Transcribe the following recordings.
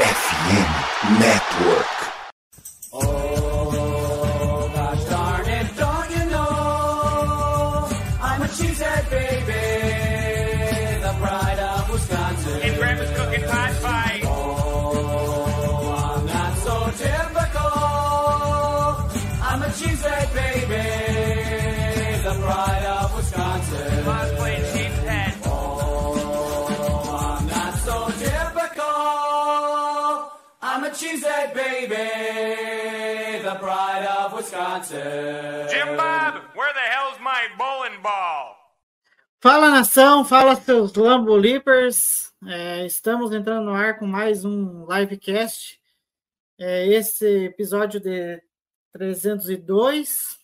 FM Network. Baby, the pride of Wisconsin. Jim Bob, where the hell's my bowling ball? Fala nação, fala seus Lambo Leapers. É, estamos entrando no ar com mais um livecast. É, esse episódio de 302.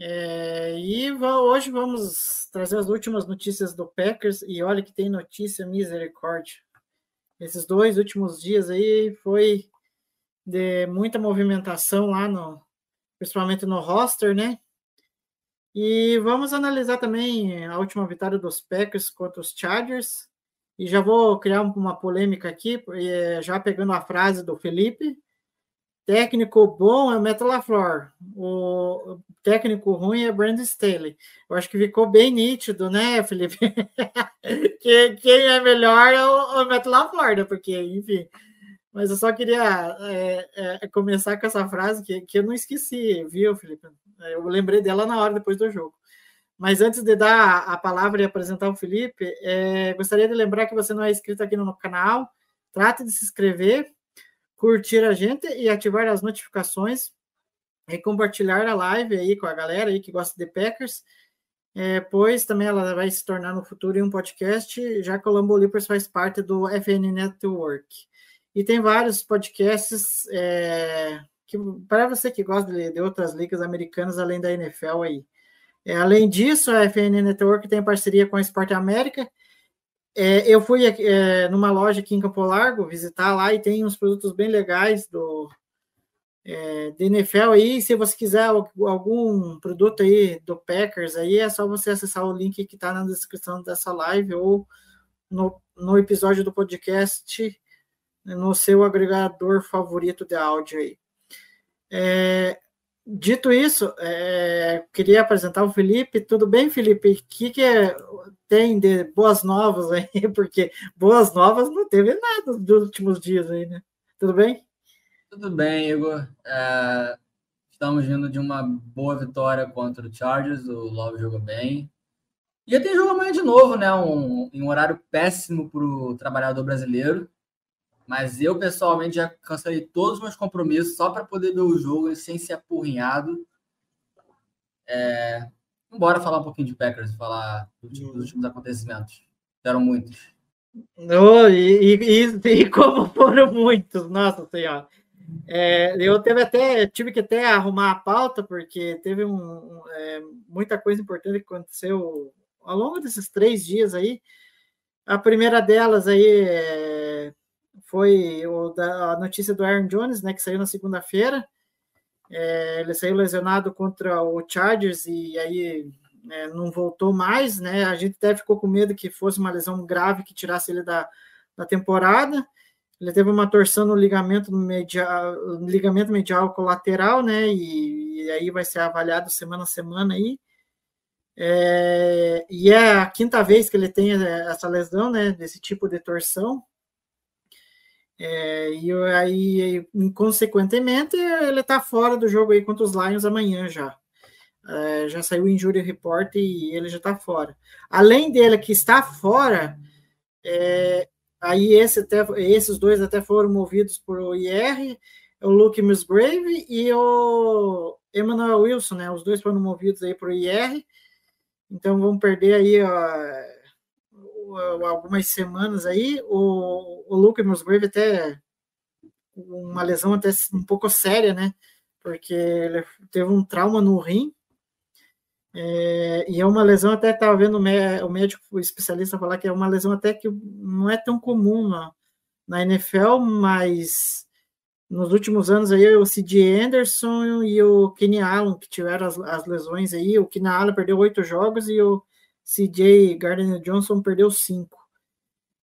É, e hoje vamos trazer as últimas notícias do Packers. E olha que tem notícia misericórdia. Esses dois últimos dias aí foi de muita movimentação lá no, principalmente no roster, né? E vamos analisar também a última vitória dos Packers contra os Chargers. E já vou criar uma polêmica aqui, eh, já pegando a frase do Felipe. Técnico bom é o Matt LaFleur. O técnico ruim é Brandon Staley. Eu acho que ficou bem nítido, né, Felipe? que quem é melhor é o, Matt LaFleur, né? Porque, enfim. Mas eu só queria é, é, começar com essa frase que, que eu não esqueci, viu, Felipe? Eu lembrei dela na hora depois do jogo. Mas antes de dar a palavra e apresentar o Felipe, é, gostaria de lembrar que você não é inscrito aqui no canal. Trate de se inscrever, curtir a gente e ativar as notificações e compartilhar a live aí com a galera aí que gosta de Packers. É, pois também ela vai se tornar no futuro um podcast, já que o Lambo faz parte do FN Network. E tem vários podcasts é, que para você que gosta de, de, outras ligas americanas além da NFL aí. É, além disso, a FN Network tem parceria com a Esporte América. É, eu fui numa loja aqui em Campo Largo visitar lá e tem uns produtos bem legais do é, de NFL aí. Se você quiser algum produto aí do Packers aí, é só você acessar o link que está na descrição dessa live ou no, no episódio do podcast no seu agregador favorito de áudio aí. É, dito isso, é, queria apresentar o Felipe. Tudo bem, Felipe? O que, que é, tem de boas novas aí? Porque boas novas não teve nada dos últimos dias aí, né? Tudo bem? Tudo bem, Igor. É, estamos vindo de uma boa vitória contra o Chargers. O Love jogou bem. E tem jogo amanhã de novo, né? Um, um horário péssimo para o trabalhador brasileiro. Mas eu, pessoalmente, já cancelei todos os meus compromissos só para poder ver o jogo sem ser apurrinhado. É... Bora falar um pouquinho de Packers, falar dos últimos acontecimentos. Deram muitos. Oh, e, e, e, como foram muitos, nossa senhora. É, eu teve até, tive que até arrumar a pauta, porque teve um, um, é, muita coisa importante que aconteceu ao longo desses três dias aí. A primeira delas aí é, foi o da, a notícia do Aaron Jones, né, que saiu na segunda-feira. É, ele saiu lesionado contra o Chargers e aí é, não voltou mais, né? A gente até ficou com medo que fosse uma lesão grave que tirasse ele da, da temporada. Ele teve uma torção no ligamento medial, ligamento medial colateral, né? E, e aí vai ser avaliado semana a semana aí. É, e é a quinta vez que ele tem essa lesão, né? Desse tipo de torção. É, e aí, consequentemente, ele está fora do jogo aí contra os Lions amanhã já. É, já saiu o injury report e ele já está fora. Além dele que está fora, é, aí esse até, esses dois até foram movidos por IR, o Luke Musgrave e o Emmanuel Wilson, né? Os dois foram movidos aí por IR. Então vamos perder aí algumas semanas aí. O, o Luke Musgrave até uma lesão até um pouco séria, né? Porque ele teve um trauma no rim. É, e é uma lesão, até estava vendo o médico o especialista falar que é uma lesão até que não é tão comum na, na NFL, mas nos últimos anos aí o C.J. Anderson e o Kenny Allen que tiveram as, as lesões aí, o Kenny Allen perdeu oito jogos e o C.J. Gardner Johnson perdeu cinco.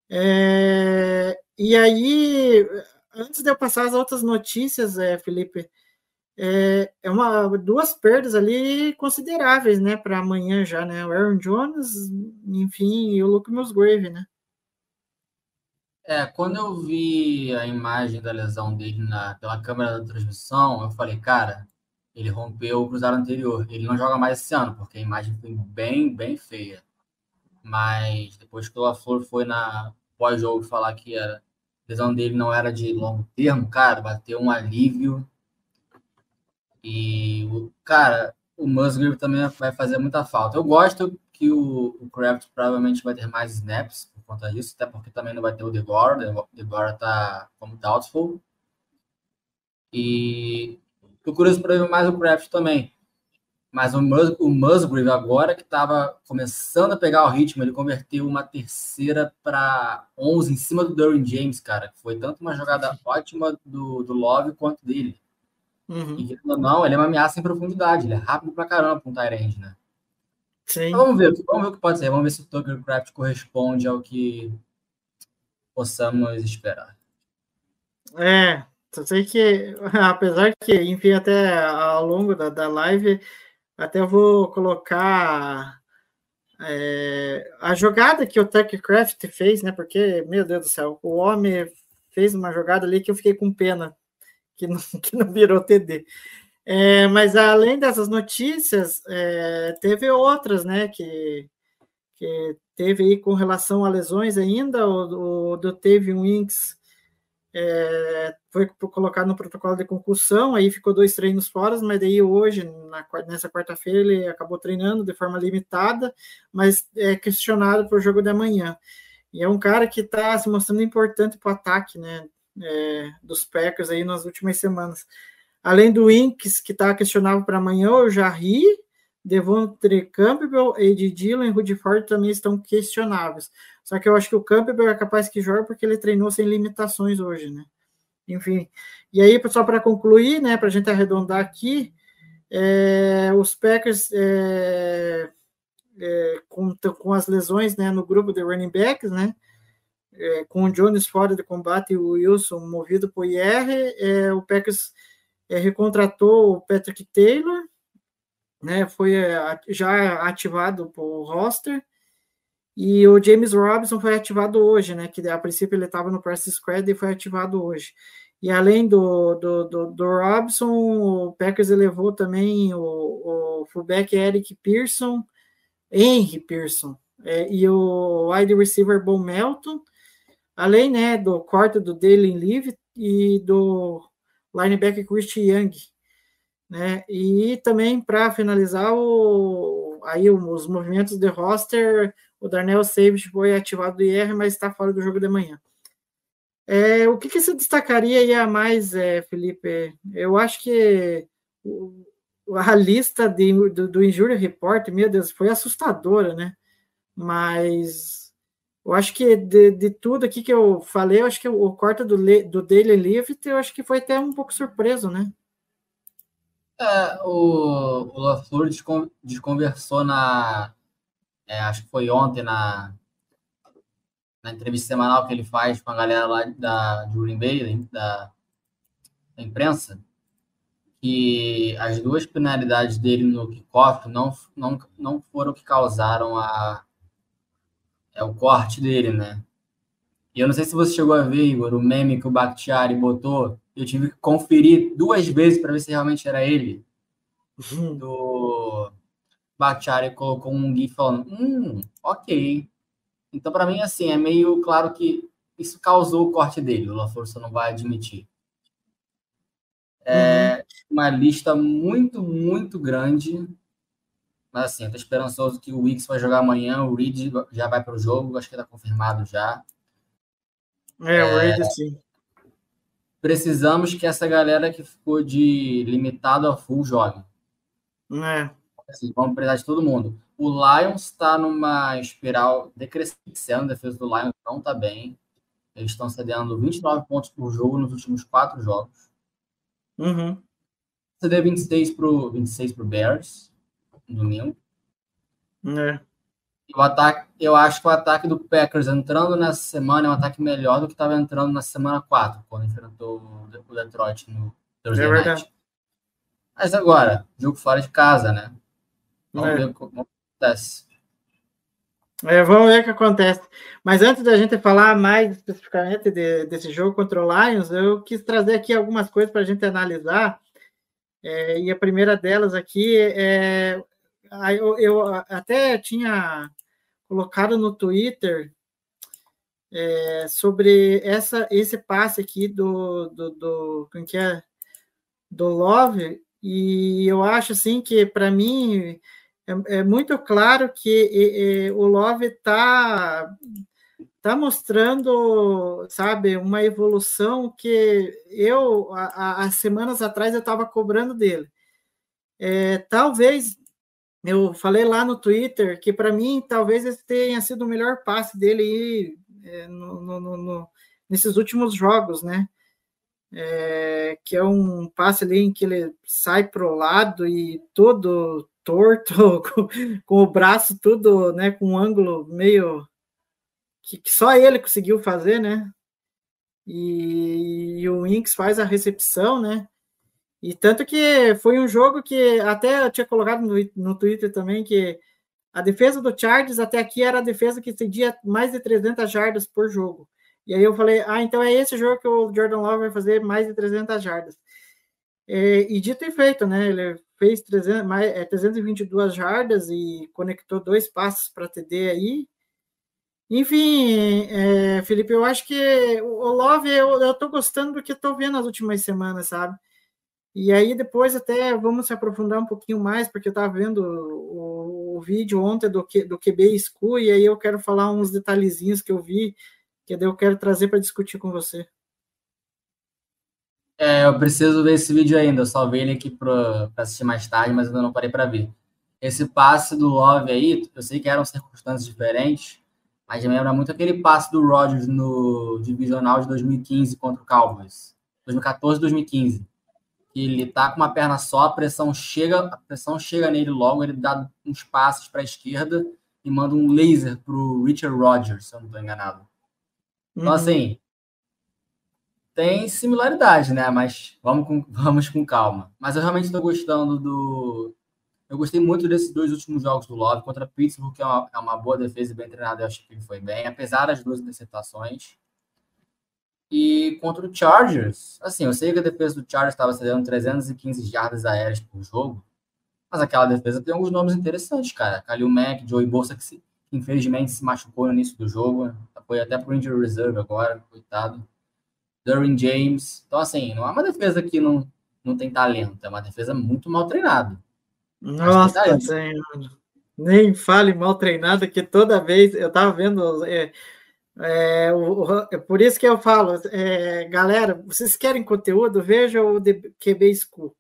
É, e aí, antes de eu passar as outras notícias, é, Felipe, é, é uma, duas perdas ali consideráveis, né, para amanhã já, né? O Aaron Jones, enfim, e o Luke Musgrave, né? É, quando eu vi a imagem da lesão dele na, pela câmera da transmissão, eu falei, cara, ele rompeu o cruzado anterior. Ele não joga mais esse ano, porque a imagem foi bem, bem feia. Mas depois que o LaFleur foi na pós-jogo falar que a lesão dele não era de longo termo, cara, bateu um alívio. E, cara, o Musgrave também vai fazer muita falta. Eu gosto que o, o Kraft provavelmente vai ter mais snaps por conta disso, até porque também não vai ter o Degora, o Degora tá como doubtful. E o curioso para ver mais o Kraft também. Mas o, Mus o Musgrave, agora que estava começando a pegar o ritmo, ele converteu uma terceira para 11 em cima do Derwin James, cara. Foi tanto uma jogada ótima do, do Love quanto dele. Uhum. E não, ele é uma ameaça em profundidade. Ele é rápido pra caramba para um Tyrande, né? Sim. Então, vamos ver, vamos ver o que pode ser. Vamos ver se o Tucker Craft corresponde ao que possamos esperar. É, só sei que, apesar que, enfim, até ao longo da, da live, até vou colocar é, a jogada que o TechCraft fez, né? Porque, meu Deus do céu, o homem fez uma jogada ali que eu fiquei com pena que não, que não virou TD. É, mas além dessas notícias, é, teve outras, né, que, que teve aí com relação a lesões ainda, o, o do Teve Winks é, foi colocado no protocolo de concussão, aí ficou dois treinos fora, mas daí hoje, na, nessa quarta-feira, ele acabou treinando de forma limitada, mas é questionado para o jogo de amanhã. E é um cara que está se mostrando importante para o ataque, né, é, dos Packers aí nas últimas semanas. Além do Inks, que está questionável para amanhã, o Jarry, Devontre Campbell, e Rudy Ford também estão questionáveis. Só que eu acho que o Campbell é capaz que joga porque ele treinou sem limitações hoje, né? Enfim. E aí, só para concluir, né, para a gente arredondar aqui, é, os Packers é, é, com, com as lesões né, no grupo de running backs, né? É, com o Jones fora de combate e o Wilson movido por IR, é, o Packers é, recontratou o Patrick Taylor, né, foi é, já ativado por roster, e o James Robinson foi ativado hoje, né, que a princípio ele estava no press squad e foi ativado hoje. E além do, do, do, do Robson, o Packers elevou também o, o fullback Eric Pearson, Henry Pearson, é, e o wide receiver Bon Melton, além né, do corte do Dalen Live e do linebacker Christian Young. Né? E também para finalizar o, aí os movimentos de roster, o Darnell Savage foi ativado do IR, mas está fora do jogo de manhã. É, o que, que você destacaria aí a mais, é, Felipe? Eu acho que a lista de, do, do Injury Report, meu Deus, foi assustadora, né? Mas eu acho que de, de, tudo aqui que eu falei, eu acho que o corte do, do Daily Lift, eu acho que foi até um pouco surpreso, né? É, o, o LaFleur desconversou na. É, acho que foi ontem na, na entrevista semanal que ele faz com a galera lá da, de Green Bay, da, da imprensa, que as duas penalidades dele no kickoff não, não, não foram que causaram a, é o corte dele, né? E eu não sei se você chegou a ver, Igor, o meme que o Bakhtiari botou. Eu tive que conferir duas vezes para ver se realmente era ele. Uhum. Do Bakhtiari colocou um GIF falando, hum, ok. Então, para mim, assim, é meio claro que isso causou o corte dele. O LaForça não vai admitir. É uhum. uma lista muito, muito grande mas assim, eu tô esperançoso que o Wicks vai jogar amanhã, o Reed já vai para o jogo, acho que está confirmado já. É, é, o Reed sim. Precisamos que essa galera que ficou de limitado a full jogue. É. Assim, vamos precisar de todo mundo. O Lions está numa espiral decrescendo, a defesa do Lions não está bem. Eles estão cedendo 29 pontos por jogo nos últimos quatro jogos. Uhum. CD 26 para o 26 pro Bears domingo. É. E o ataque, eu acho que o ataque do Packers entrando nessa semana é um ataque melhor do que estava entrando na semana 4, quando enfrentou o Detroit no Thursday É Night. verdade. Mas agora, jogo fora de casa, né? Vamos É. ver como acontece. É, vamos ver o que acontece. Mas antes da gente falar mais especificamente de- desse jogo contra o Lions, eu quis trazer aqui algumas coisas para a gente analisar. É, e a primeira delas aqui é. Eu, eu até tinha colocado no Twitter é, sobre essa, esse passe aqui do, do, do, como que é? do Love, e eu acho assim que, para mim, é, é muito claro que e, o Love está tá mostrando, sabe, uma evolução que eu, há semanas atrás, eu estava cobrando dele. É, talvez, eu falei lá no Twitter que, para mim, talvez esse tenha sido o melhor passe dele aí, é, no, no, no, nesses últimos jogos, né? É, que é um passe ali em que ele sai para o lado e todo torto, com, com, o braço tudo, né, com um ângulo meio que, que só ele conseguiu fazer, né? E, e o Inks faz a recepção, né? E tanto que foi um jogo que até eu tinha colocado no, no Twitter também que a defesa do Chargers até aqui era a defesa que cedia mais de 300 jardas por jogo. E aí eu falei, ah, então é esse jogo que o Jordan Love vai fazer mais de 300 jardas. E, e dito e feito, né? Ele fez 300, mais, é, 322 jardas e conectou dois passos para TD aí. Enfim, é, Felipe, eu acho que o Love, eu, eu tô gostando do que estou vendo nas últimas semanas, sabe? E aí depois até vamos se aprofundar um pouquinho mais, porque eu estava vendo o, o, vídeo ontem do, do QB School, e aí eu quero falar uns detalhezinhos que eu vi, que daí eu quero trazer para discutir com você. É, eu preciso ver esse vídeo ainda. Eu só vi ele aqui para assistir mais tarde, mas ainda não parei para ver. Esse passe do Love aí, eu sei que eram circunstâncias diferentes, mas me lembra muito aquele passe do Rodgers no divisional de 2015 contra o Cowboys. 2014, 2015. Que ele tá com uma perna só, a pressão chega, a pressão chega nele logo, ele dá uns passes para a esquerda e manda um laser pro Richard Rodgers, se eu não estou enganado. Então, uhum. assim, tem similaridade, né? Mas vamos com, vamos com calma. Mas eu realmente estou gostando do. Eu gostei muito desses dois últimos jogos do Love contra Pittsburgh, que é uma, é uma boa defesa e bem treinada. Eu acho que ele foi bem, apesar das duas interceptações. Contra o Chargers, assim, eu sei que a defesa do Chargers estava cedendo 315 jardas aéreas por jogo, mas aquela defesa tem alguns nomes interessantes, cara. Kalil Mack, Joey Bolsa, que se, infelizmente se machucou no início do jogo, foi até pro injury reserve agora, coitado. Durin James. Então, assim, não é uma defesa que não, não tem talento, é uma defesa muito mal treinada. Nossa, senhora. Nem fale mal treinada, que toda vez eu tava vendo. É, é, o, o, é por isso que eu falo, é, galera, vocês querem conteúdo? Vejam o QB School.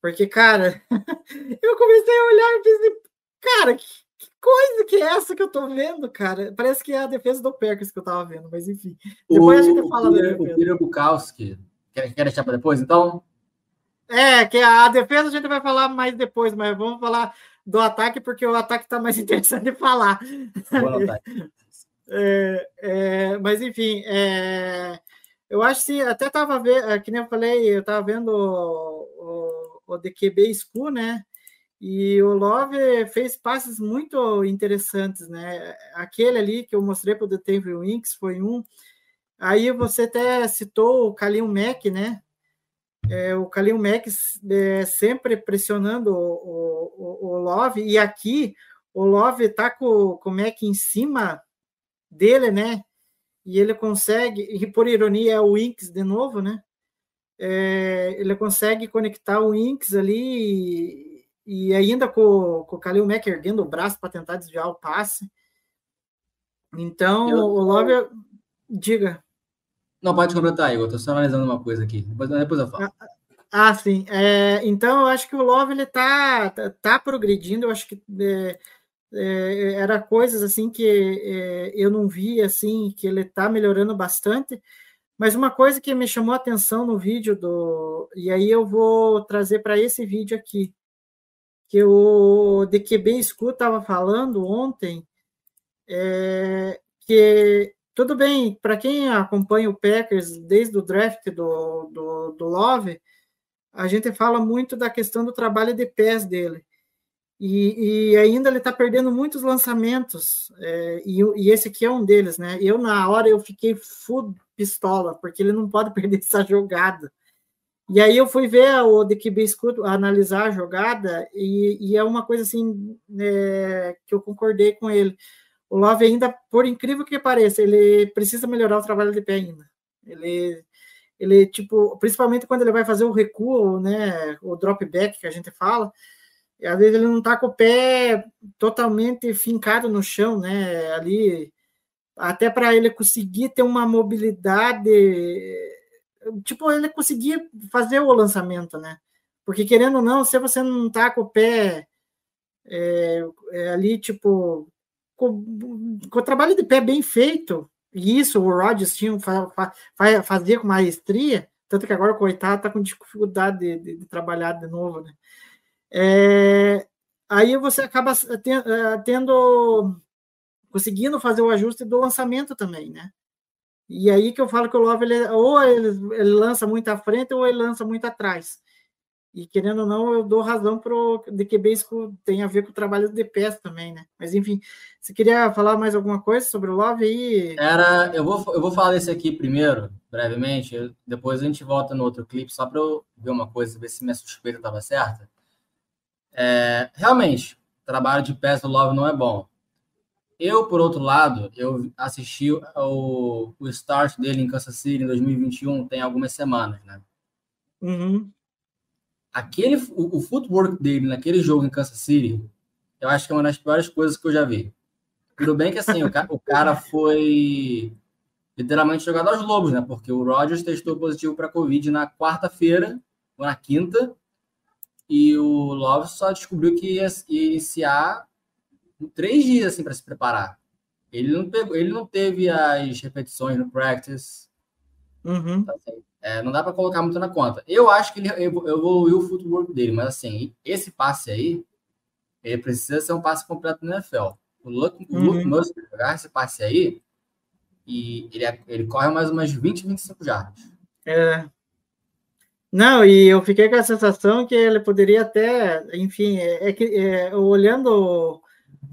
Porque, cara, eu comecei a olhar e pensei, cara, que, que, coisa que é essa que eu tô vendo, cara? Parece que é a defesa do Packers que eu tava vendo, mas enfim. Depois o, a gente fala o Peter, Bukowski. Quer, quer deixar para depois, então? É, que a defesa a gente vai falar mais depois, mas vamos falar do ataque, porque o ataque tá mais interessante de falar. É, é, mas enfim, é, eu acho que até tava vendo, que nem eu falei, eu tava vendo o, o, o DQB School, né? E o Love fez passes muito interessantes, né? Aquele ali que eu mostrei para o Table Winks foi um. Aí você até citou o Kalil Mack, né? É, o Kalil Mack é, sempre pressionando o, o, o, Love, e aqui o Love tá com, com o Mack em cima dele, né? E ele consegue, e por ironia é o Winks de novo, né? É, ele consegue conectar o Winks ali e, e ainda com, com o Kalil Mack erguendo o braço para tentar desviar o passe. Então, eu, o Love, diga. Não, pode completar, Igor. Estou só analisando uma coisa aqui. Depois, depois eu falo. Ah, ah sim. É, então, eu acho que o Love ele tá, tá, tá progredindo. Eu acho que é, é, era coisas assim que é, eu não vi assim que ele tá melhorando bastante. Mas uma coisa que me chamou a atenção no vídeo do e aí eu vou trazer para esse vídeo aqui que o DQB School estava falando ontem é, que tudo bem, para quem acompanha o Packers desde o draft do, do, do Love, a gente fala muito da questão do trabalho de pés dele. E, e ainda ele está perdendo muitos lançamentos, é, e, e, esse aqui é um deles, né? Eu, na hora, eu fiquei full pistola, porque ele não pode perder essa jogada. E aí eu fui ver o de QB Scoot, analisar a jogada, e, e é uma coisa assim é, que eu concordei com ele. O Love ainda, por incrível que pareça, ele precisa melhorar o trabalho de pé ainda. Ele, ele tipo, principalmente quando ele vai fazer o recuo, né, o drop back que a gente fala, às vezes ele não está com o pé totalmente fincado no chão, né, ali, até para ele conseguir ter uma mobilidade tipo, ele conseguia fazer o lançamento, né? Porque querendo ou não, se você não tá com o pé é, é, ali, tipo, com, com, o trabalho de pé bem feito, e isso o Rodgers tinha, fa, fa, fazia com maestria, tanto que agora, coitado, tá com dificuldade de, de, de trabalhar de novo, né? É, aí você acaba é, tendo, conseguindo fazer o ajuste do lançamento também, né? E aí que eu falo que o Love, ele, ou ele, ele, lança muito à frente, ou ele lança muito atrás. E querendo ou não, eu dou razão para o DQB isso tem a ver com o trabalho de pés também, né? Mas enfim, você queria falar mais alguma coisa sobre o Love aí? Era, eu vou, eu vou falar desse aqui primeiro, brevemente, depois a gente volta no outro clipe, só para eu ver uma coisa, ver se minha suspeita estava certa. É, realmente, trabalho de pés do Love não é bom. Eu, por outro lado, eu assisti o, o start dele em Kansas City em 2021 tem algumas semanas, né? Uhum. Aquele, o, o footwork dele naquele jogo em Kansas City, eu acho que é uma das piores coisas que eu já vi. Tudo bem que assim, o, cara, o cara foi literalmente jogado aos lobos, né? Porque o Rodgers testou positivo para Covid na quarta-feira, ou na quinta, e o Love só descobriu que ia, ia iniciar três dias assim para se preparar. Ele não, pegou, ele não teve as repetições no practice. Uhum. Então, assim, é, não dá para colocar muito na conta. Eu acho que ele evoluiu o footwork dele, mas assim, esse passe aí, ele precisa ser um passe completo no NFL. O Luke, uhum. Luke jogar esse passe aí, e ele, é, ele corre mais umas 20, 25 jardas. É. Não, e eu fiquei com a sensação que ele poderia até, enfim, é, é que é, olhando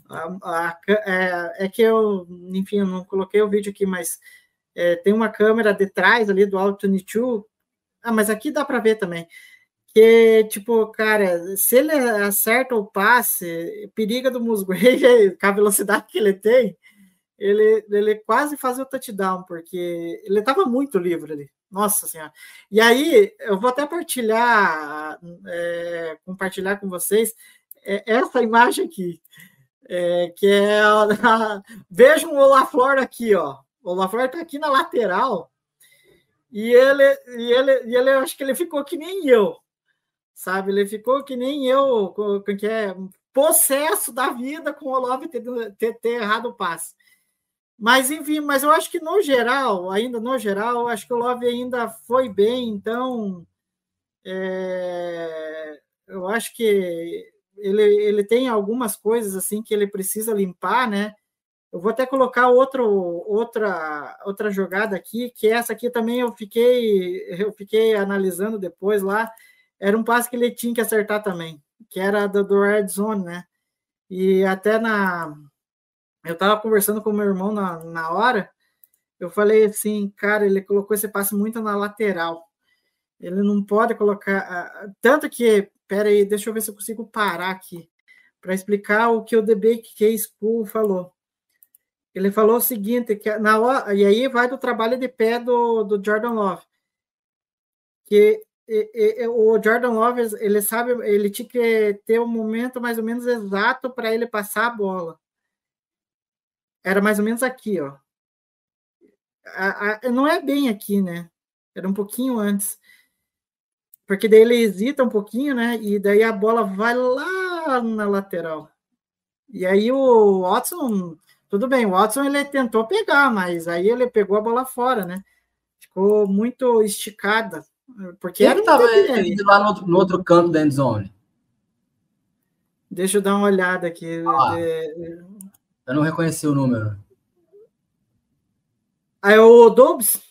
a, a, é, é, que eu, enfim, eu não coloquei o vídeo aqui, mas é, tem uma câmera de trás ali do Altitude 2. Ah, mas aqui dá para ver também. Que, tipo, cara, se ele acerta o passe, periga do Musgrave, com a velocidade que ele tem, ele, ele quase faz o touchdown, porque ele estava muito livre ali. Nossa Senhora. E aí, eu vou até partilhar, é, compartilhar com vocês é, essa imagem aqui é, que é vejam o Olaflor aqui, ó. O Olaflor está aqui na lateral e ele, e ele, e ele, acho que ele ficou que nem eu, sabe? Ele ficou que nem eu, que é possesso da vida com o Olaf ter, ter, ter errado o passe. Mas, enfim, mas eu acho que no geral, ainda no geral, acho que o Love ainda foi bem, então é, eu acho que ele, ele tem algumas coisas assim que ele precisa limpar, né? Eu vou até colocar outro, outra, outra jogada aqui, que essa aqui também eu fiquei, eu fiquei analisando depois lá. Era um passe que ele tinha que acertar também, que era do, do red zone, né? E até na. Eu estava conversando com meu irmão na, na hora, eu falei assim, cara, ele colocou esse passe muito na lateral. Ele não pode colocar. Tanto que Pera aí, deixa eu ver se eu consigo parar aqui para explicar o que o Debate Case School falou. Ele falou o seguinte, que na e aí vai do trabalho de pé do, do Jordan Love, que e, e, o Jordan Love, ele sabe, ele tinha que ter um momento mais ou menos exato para ele passar a bola. Era mais ou menos aqui, ó. A, a, não é bem aqui, né? Era um pouquinho antes porque daí ele hesita um pouquinho, né? E daí a bola vai lá na lateral. E aí o Watson, tudo bem, o Watson ele tentou pegar, mas aí ele pegou a bola fora, né? Ficou muito esticada. Porque Quem estava lá no outro, no outro canto da endzone? Deixa eu dar uma olhada aqui. Ah, Eu não reconheci o número. Aí é o Dobbs.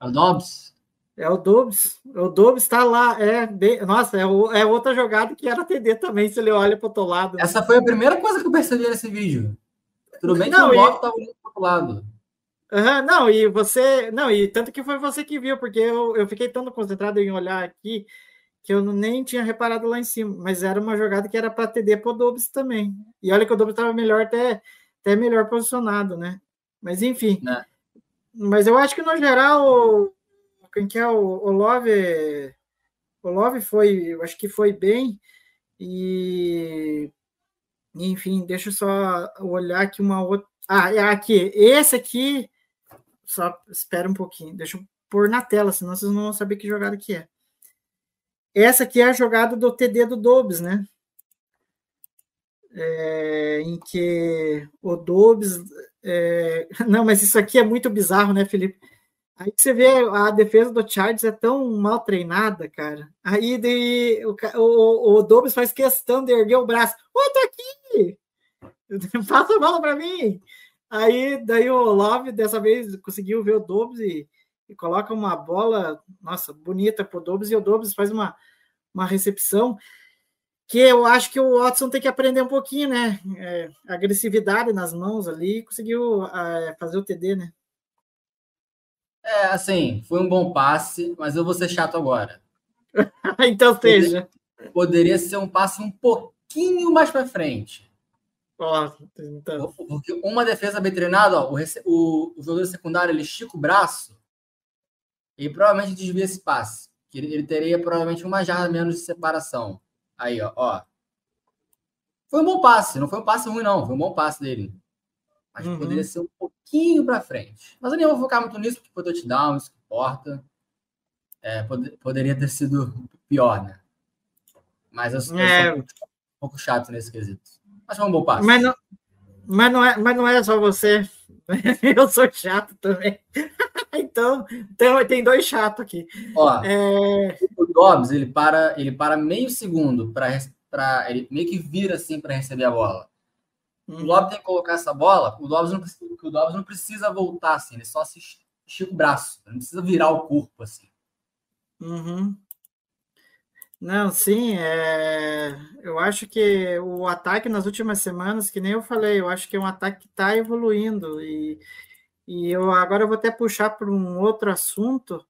É o Dobbs? É o Dobbs. O Dobbs tá lá. É, bem- nossa, é, o- é outra jogada que era TD também, se ele olha pro outro lado. Essa foi a primeira coisa que eu percebi nesse vídeo. Tudo bem que Não, o e- Love tava olhando pro outro lado. Aham, não, e você. Não, e tanto que foi você que viu, porque eu, eu fiquei tão concentrado em olhar aqui que eu nem tinha reparado lá em cima. Mas era uma jogada que era para TD pro Dobbs também. E olha que o Dobbs estava melhor, até, até melhor posicionado, né? Mas enfim. Né. Mas eu acho que no geral, o- quem que é o, o Love. O Love foi, eu acho que foi bem. E. Enfim, deixa eu só olhar aqui uma outra. Ah, é aqui. Esse aqui. Só espera um pouquinho. Deixa eu pôr na tela, senão vocês não vão saber que jogada que é. Essa aqui é a jogada do TD do Dobbs, né? É, em que o Dobbs. é, Não, mas isso aqui é muito bizarro, né, Felipe? Aí você vê a defesa do Chargers é tão mal treinada, cara. Aí o, o, o Dobbs faz questão de erguer o braço. Ô, tô aqui! Passa a bola para mim! Aí daí o Love dessa vez conseguiu ver o Dobbs e, e coloca uma bola, nossa, bonita pro Dobbs e o Dobbs faz uma, uma recepção que eu acho que o Watson tem que aprender um pouquinho, né? É, agressividade nas mãos ali, conseguiu é, fazer o TD, né? É, assim, foi um bom passe, mas eu vou ser chato agora. então seja. Poderia ser um passe um pouquinho mais para frente. Ó, então, Porque uma defesa bem treinada, ó, o, o, o jogador secundário ele estica o braço e provavelmente desvia esse passe. Ele, ele teria provavelmente uma jarda menos de separação. Aí, ó, ó. Foi um bom passe, não foi um passe ruim, não. Foi um bom passe dele. Mas Uhum. poderia ser um pouquinho para frente. Mas eu nem vou focar muito nisso, porque foi touchdown, isso que importa. É, pode- poderia ter sido pior, né? Mas eu, eu É. sou um pouco, um pouco chato nesse quesito. Mas foi um bom passe. mas, não, mas, não é, mas não é só você. Eu sou chato também. Então, tem, tem dois chatos aqui. Ó, É, o Dobbs, ele para, ele para meio segundo para ele meio que vira assim para receber a bola. O Dobbs tem que colocar essa bola, o Dobbs não precisa, o Dobbs não precisa voltar assim, ele só se estica o braço, não precisa virar o corpo assim. Uhum. Não, sim, é, eu acho que o ataque nas últimas semanas, que nem eu falei, eu acho que é um ataque que está evoluindo e, e eu agora eu vou até puxar para um outro assunto,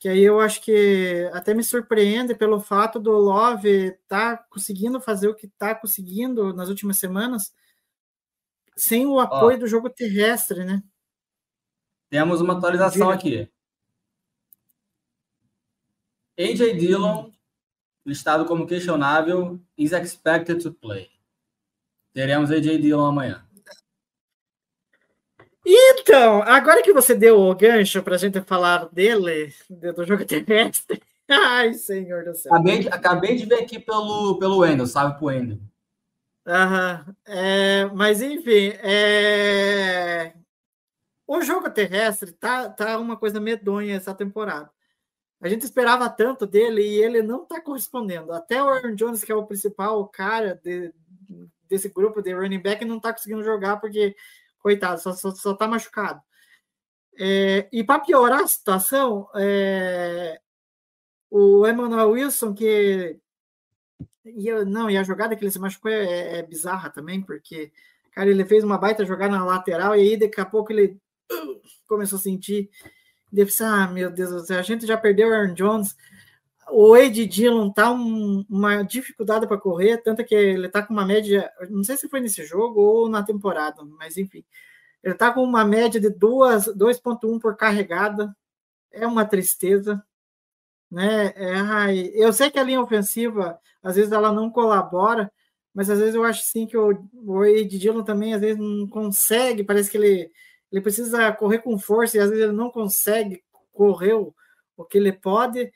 que aí eu acho que até me surpreende pelo fato do Love estar conseguindo fazer o que está conseguindo nas últimas semanas, sem o apoio do jogo terrestre, né? Temos uma atualização Diga. aqui. AJ Dillon, listado como questionável, is expected to play. Teremos AJ Dillon amanhã. Então, agora que você deu o gancho para a gente falar dele, de- do jogo terrestre, ai, senhor do céu. Acabei de, acabei de ver aqui pelo, pelo Wendel, sabe pro Wendel. Aham, é, mas enfim, é, o jogo terrestre tá, tá uma coisa medonha essa temporada. A gente esperava tanto dele e ele não está correspondendo. Até o Aaron Jones, que é o principal cara de- desse grupo de running back, não está conseguindo jogar porque, coitado, só, só, só tá machucado. É, e para piorar a situação, é, o Emmanuel Wilson, que. Eu- não, e a jogada que ele se machucou é, é bizarra também, porque, cara, ele fez uma baita jogada na lateral e aí daqui a pouco ele uh, começou a sentir. Deve ser, ah, meu Deus do céu, a gente já perdeu o Aaron Jones. O Ed Dillon tá um- uma dificuldade para correr, tanto que ele tá com uma média, não sei se foi nesse jogo ou na temporada, mas enfim, ele tá com uma média de duas- 2.1 por carregada. É uma tristeza, né? É, ai, eu sei que a linha ofensiva às vezes ela não colabora, mas às vezes eu acho sim que o, o Ed Dillon também às vezes não consegue, parece que ele ele precisa correr com força e às vezes ele não consegue correr o, o que ele pode.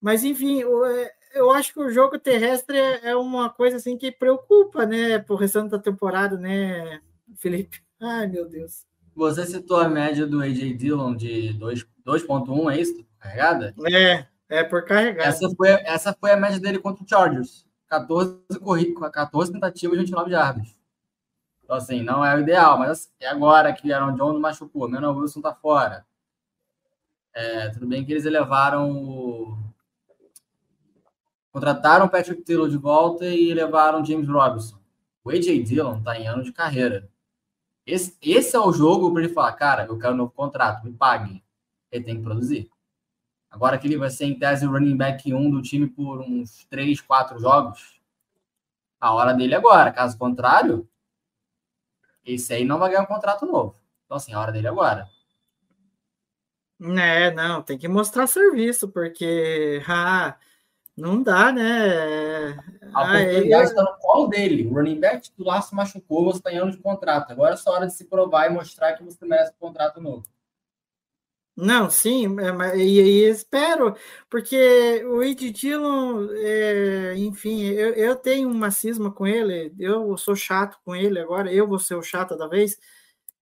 Mas enfim, o- é, eu acho que o jogo terrestre é é uma coisa assim que preocupa, né, pro restante da temporada, né, Felipe? Ai, meu Deus. Você citou a média do AJ Dillon de 2 2.1, é isso? Carregada? É, é por carregar. Essa foi, essa foi a média dele contra o Chargers. 14, corri, 14 tentativas, 29 jardas. Então, assim, não é o ideal, mas assim, é agora que Aaron Jones machucou, Menor Wilson tá fora. É, tudo bem que eles elevaram o... Contrataram Patrick Taylor de volta e levaram James Robinson. O AJ Dillon tá em ano de carreira. Esse, esse é o jogo para ele falar, cara, eu quero um novo contrato, me pague. Ele tem que produzir. Agora que ele vai ser, em tese, o running back 1 do time por uns 3, 4 jogos, a hora dele é agora. Caso contrário, esse aí não vai ganhar um contrato novo. Então, assim, a hora dele é agora. É, não, tem que mostrar serviço, porque ah, não dá, né? A Ah, oportunidade eu- está no colo dele. O running back titular se machucou, você está em ano de contrato. Agora é só hora de se provar e mostrar que você merece um contrato novo. Não, sim, é, e, espero, porque o Ed Dillon, é, enfim, eu, eu tenho uma cisma com ele, eu sou chato com ele agora, eu vou ser o chato da vez,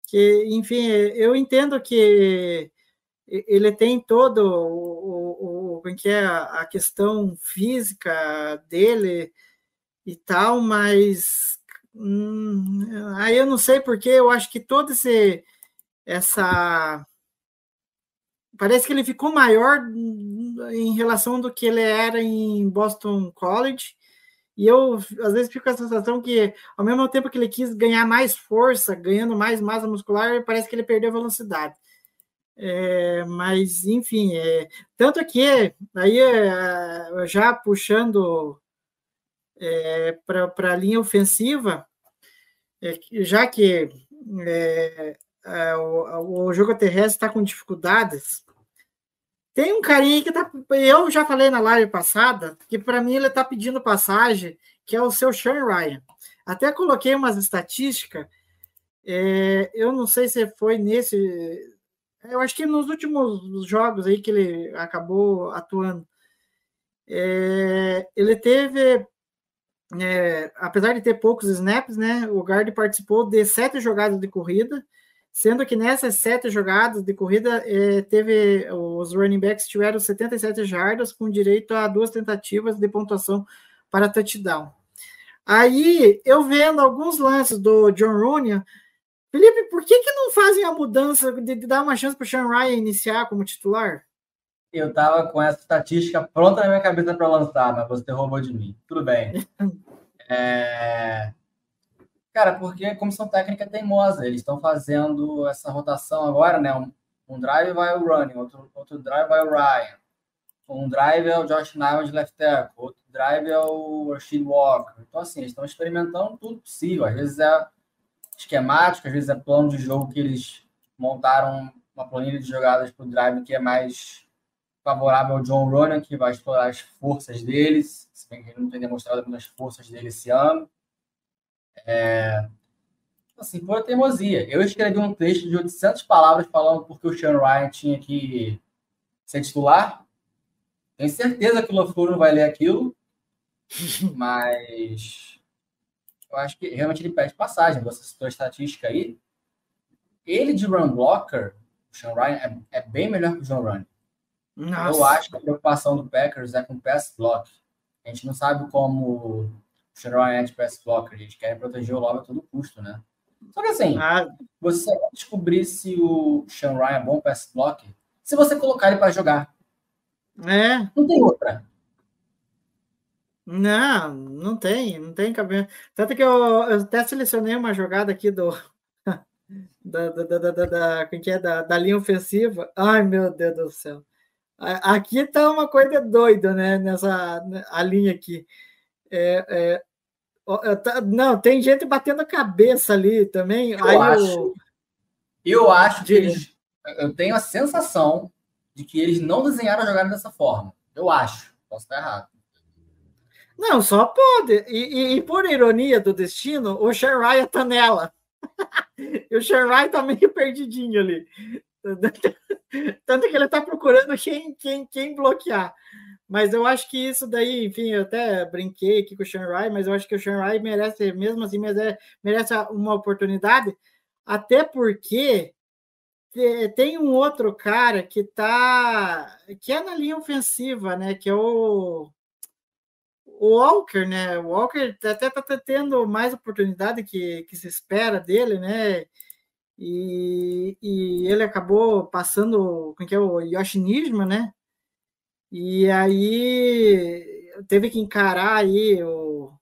que, enfim, eu entendo que ele tem todo o, o, o como que é a a questão física dele e tal, mas hum, aí eu não sei porque eu acho que todo esse essa parece que ele ficou maior em relação do que ele era em Boston College. E eu, às vezes, fico com a sensação que, ao mesmo tempo que ele quis ganhar mais força, ganhando mais massa muscular, parece que ele perdeu velocidade. É, mas, enfim, é, tanto que, aí, é, já puxando é, para a linha ofensiva, é, já que é, o, o jogo terrestre está com dificuldades, tem um carinha que tá. Eu já falei na live passada que para mim ele tá pedindo passagem, que é o seu Sean Ryan. Até coloquei umas estatísticas. é, eu não sei se foi nesse. Eu acho que nos últimos jogos aí que ele acabou atuando. é, ele teve. é, apesar de ter poucos snaps, né? O guard participou de sete jogadas de corrida sendo que nessas sete jogadas de corrida eh, teve os running backs tiveram 77 jardas com direito a duas tentativas de pontuação para touchdown. Aí eu vendo alguns lances do John Rooney, Felipe, por que, que não fazem a mudança de, de dar uma chance para o Sean Ryan iniciar como titular? Eu tava com essa estatística pronta na minha cabeça para lançar, mas você roubou de mim. Tudo bem. É... Cara, porque a comissão técnica é teimosa. Eles estão fazendo essa rotação agora, né? Um, drive vai o running, outro, outro drive vai o Ryan. Um drive é o Josh Nyman de left tackle, outro drive é o Rashid Walker. Então, assim, eles estão experimentando tudo possível. Às vezes é esquemático, às vezes é plano de jogo que eles montaram uma planilha de jogadas para o drive que é mais favorável ao John Ronan, que vai explorar as forças deles, se bem que ele não tem demonstrado algumas forças dele esse ano. É... Assim, por teimosia. Eu escrevi um texto de 800 palavras falando porque o Sean Ryan tinha que ser titular. Tenho certeza que o LaFleur não vai ler aquilo, mas eu acho que realmente ele pede passagem. Você citou a estatística aí. Ele de run blocker, o Sean Ryan, é, é bem melhor que o John Ryan. Eu acho que a preocupação do Packers é com pass block. A gente não sabe como é de pass blocker. A gente quer proteger o Love a todo custo, né? Só que assim, Ah, você vai descobrir se o Sean Ryan é bom pass block se você colocar ele para jogar. é, Não tem outra. não, não tem, não tem cabelo. Tanto que eu, eu até selecionei uma jogada aqui do da, da, da, da, da, como que é? da, da linha ofensiva. Ai, meu Deus do céu. Aqui tá uma coisa doida, né? Nessa a linha aqui. É, é, não, tem gente batendo a cabeça ali também. Eu Aí acho. o- Eu acho que eles. Eu tenho a sensação de que eles não desenharam a jogada dessa forma. Eu acho. Posso estar errado. Não, só pode. E, e- e por ironia do destino, o Ryan tá nela. e o Ryan tá meio perdidinho ali. Tanto que ele tá procurando quem, quem, quem bloquear. Mas eu acho que isso daí, enfim, eu até brinquei aqui com o Sean Ryan, mas eu acho que o Sean Ryan merece, mesmo assim, merece, uma oportunidade, até porque te- tem um outro cara que tá que é na linha ofensiva, né? Que é o o Walker, né? O Walker até tá tendo mais oportunidade que, que se espera dele, né? E, e ele acabou passando com que é o Yoshi Nijima, né? E aí teve que encarar aí o,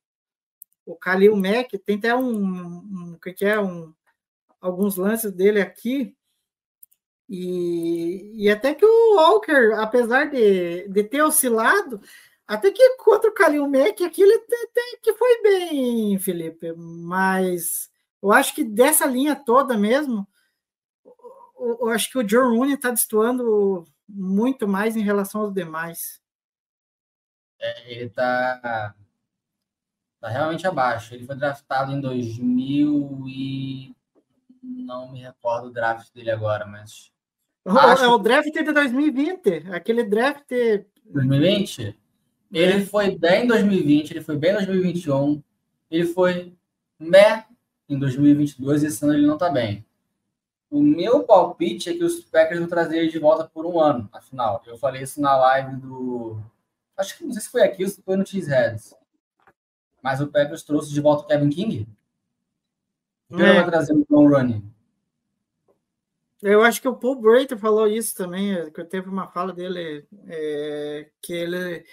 o Kalil Mack, tem até um, um que é um alguns lances dele aqui. E, e até que o Walker, apesar de, de ter oscilado, até que contra o Kalil Mack, aqui ele tem que foi bem, Felipe. Mas eu acho que dessa linha toda mesmo, eu, eu acho que o John Rooney está destoando muito mais em relação aos demais. É, ele está tá realmente abaixo. Ele foi draftado em 2000 e não me recordo o draft dele agora, mas Acho... É o draft de 2020, aquele draft. 2020? Ele é. foi bem em 2020, ele foi bem em 2021, ele foi meh em 2022 e esse ano ele não tá bem. O meu palpite é que os Packers vão trazer ele de volta por um ano, afinal. Eu falei isso na live do. Acho que não sei se foi aqui ou se foi no Cheeseheads. Mas o Packers trouxe de volta o Kevin King. Então é. vai trazer o John Running. Eu acho que o Paul Brater falou isso também, é, que teve uma fala dele é, que ele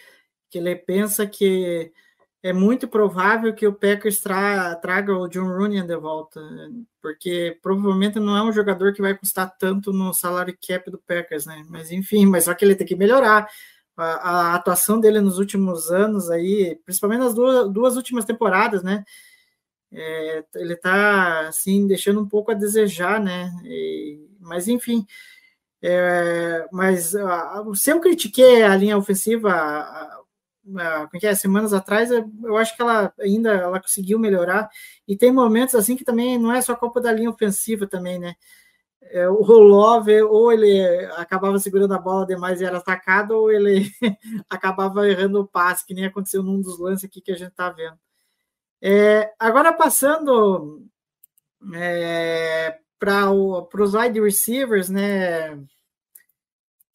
que ele pensa que é muito provável que o Packers tra, traga o John Rooney de volta, porque provavelmente não é um jogador que vai custar tanto no salário cap do Packers, né? Mas enfim, mas só que ele tem que melhorar. A, a atuação dele nos últimos anos aí, principalmente nas duas, duas últimas temporadas, né? É, ele tá assim deixando um pouco a desejar, né? E, mas enfim, é, mas se eu critiquei a linha ofensiva uh, semanas atrás, eu, acho que ela ainda ela conseguiu melhorar. E tem momentos assim que também não é só culpa da linha ofensiva também, né? É, o Love, ou ele acabava segurando a bola demais e era atacado, ou ele acabava errando o passe, que nem aconteceu num dos lances aqui que a gente está vendo. É, agora passando é, para os wide receivers, né,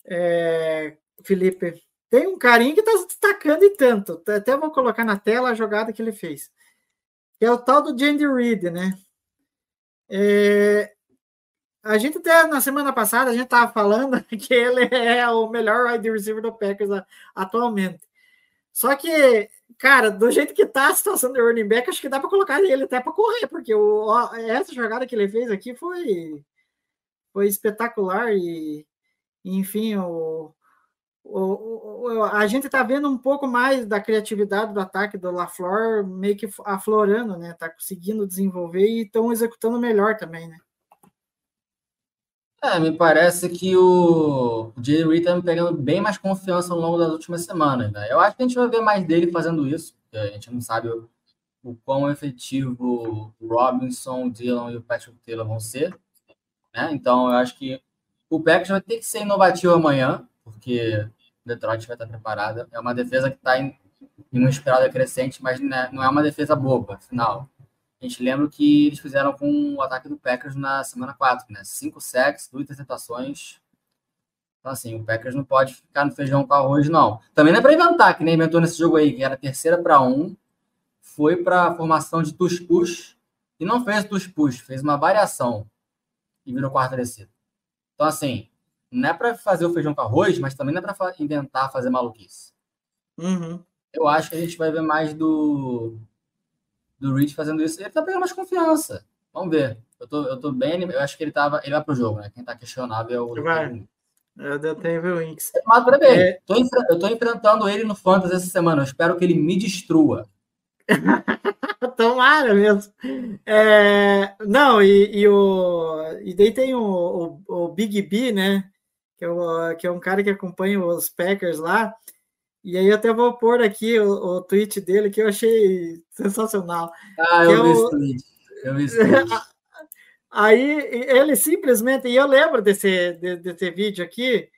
é, Felipe? Tem um carinho que está se destacando e tanto. Até vou colocar na tela a jogada que ele fez. Que é o tal do Jandy Reed, né? É, a gente até na semana passada a gente estava falando que ele é o melhor wide receiver do Packers atualmente. Só que cara, do jeito que tá a situação do running back, acho que dá para colocar ele até para correr, porque o, essa jogada que ele fez aqui foi, foi espetacular e, enfim, o, a gente tá vendo um pouco mais da criatividade do ataque do LaFleur meio que aflorando, né? Tá conseguindo desenvolver e estão executando melhor também, né? É, me parece que o Jay Reed tá me pegando bem mais confiança ao longo das últimas semanas, né? Eu acho que a gente vai ver mais dele fazendo isso, a gente não sabe o, o quão efetivo o Robinson, o Dylan e o Patrick Taylor vão ser, né? Então, eu acho que o Packers vai ter que ser inovativo amanhã, porque Detroit vai estar preparada. É uma defesa que está em, em uma espiral crescente, mas né, não é uma defesa boba, afinal. A gente lembra que eles fizeram com o ataque do Packers na semana 4, né? Cinco sacks, duas interceptações. Então, assim, o Packers não pode ficar no feijão com arroz, não. Também não é para inventar, que nem inventou nesse jogo aí, que era terceira para um, foi para a formação de tush push e não fez tush push, fez uma variação e virou quarta descida. Então, assim, não é para fazer o feijão com arroz, mas também não é para inventar fazer maluquice. Uhum. Eu acho que a gente vai ver mais do do Rich fazendo isso, ele tá pegando mais confiança. Vamos ver. Eu tô, eu tô bem, eu acho que ele tava, ele vai pro jogo, né? Quem tá questionável é o vai. É o Winks. Mas pra ver, é... tô, eu tô enfrentando ele no Fantasy essa semana. Eu espero que ele me destrua. Tomara mesmo. É, não, e, e, o, e daí tem o, o, o, Big B, né? Que é, o, que é um cara que acompanha os Packers lá. E aí até vou pôr aqui o, o tweet dele que eu achei sensacional. Ah, eu vi é esse tweet. Eu vi esse tweet. Aí ele simplesmente, e eu lembro desse, desse vídeo aqui,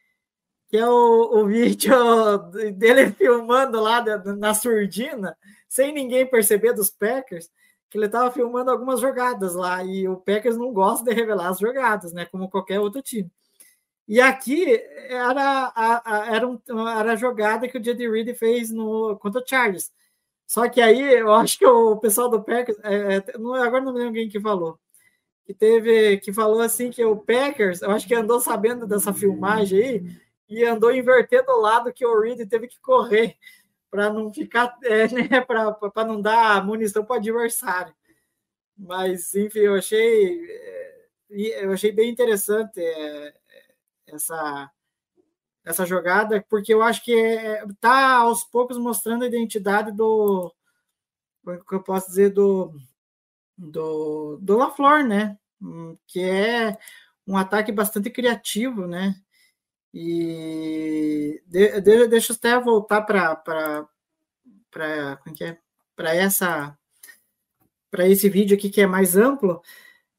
que é o, o vídeo dele filmando lá na surdina, sem ninguém perceber dos Packers, que ele estava filmando algumas jogadas lá, e o Packers não gosta de revelar as jogadas, né? Como qualquer outro time. E aqui era a, a, era, um, era a jogada que o Jody Reed fez no, contra o Charles. Só que aí eu acho que o pessoal do Packers, é, é, não, agora não lembro quem que falou, que teve, que falou assim que o Packers, eu acho que andou sabendo dessa filmagem aí e andou invertendo o lado que o Reed teve que correr para não ficar, é, né, para não dar munição para o adversário. Mas enfim, eu achei, é, eu achei bem interessante é, essa essa jogada, porque eu acho que está aos poucos mostrando a identidade do que eu posso dizer do do, do LaFleur, né? Que é um ataque bastante criativo, né? E de, de, deixa eu até voltar para para é, essa para esse vídeo aqui que é mais amplo.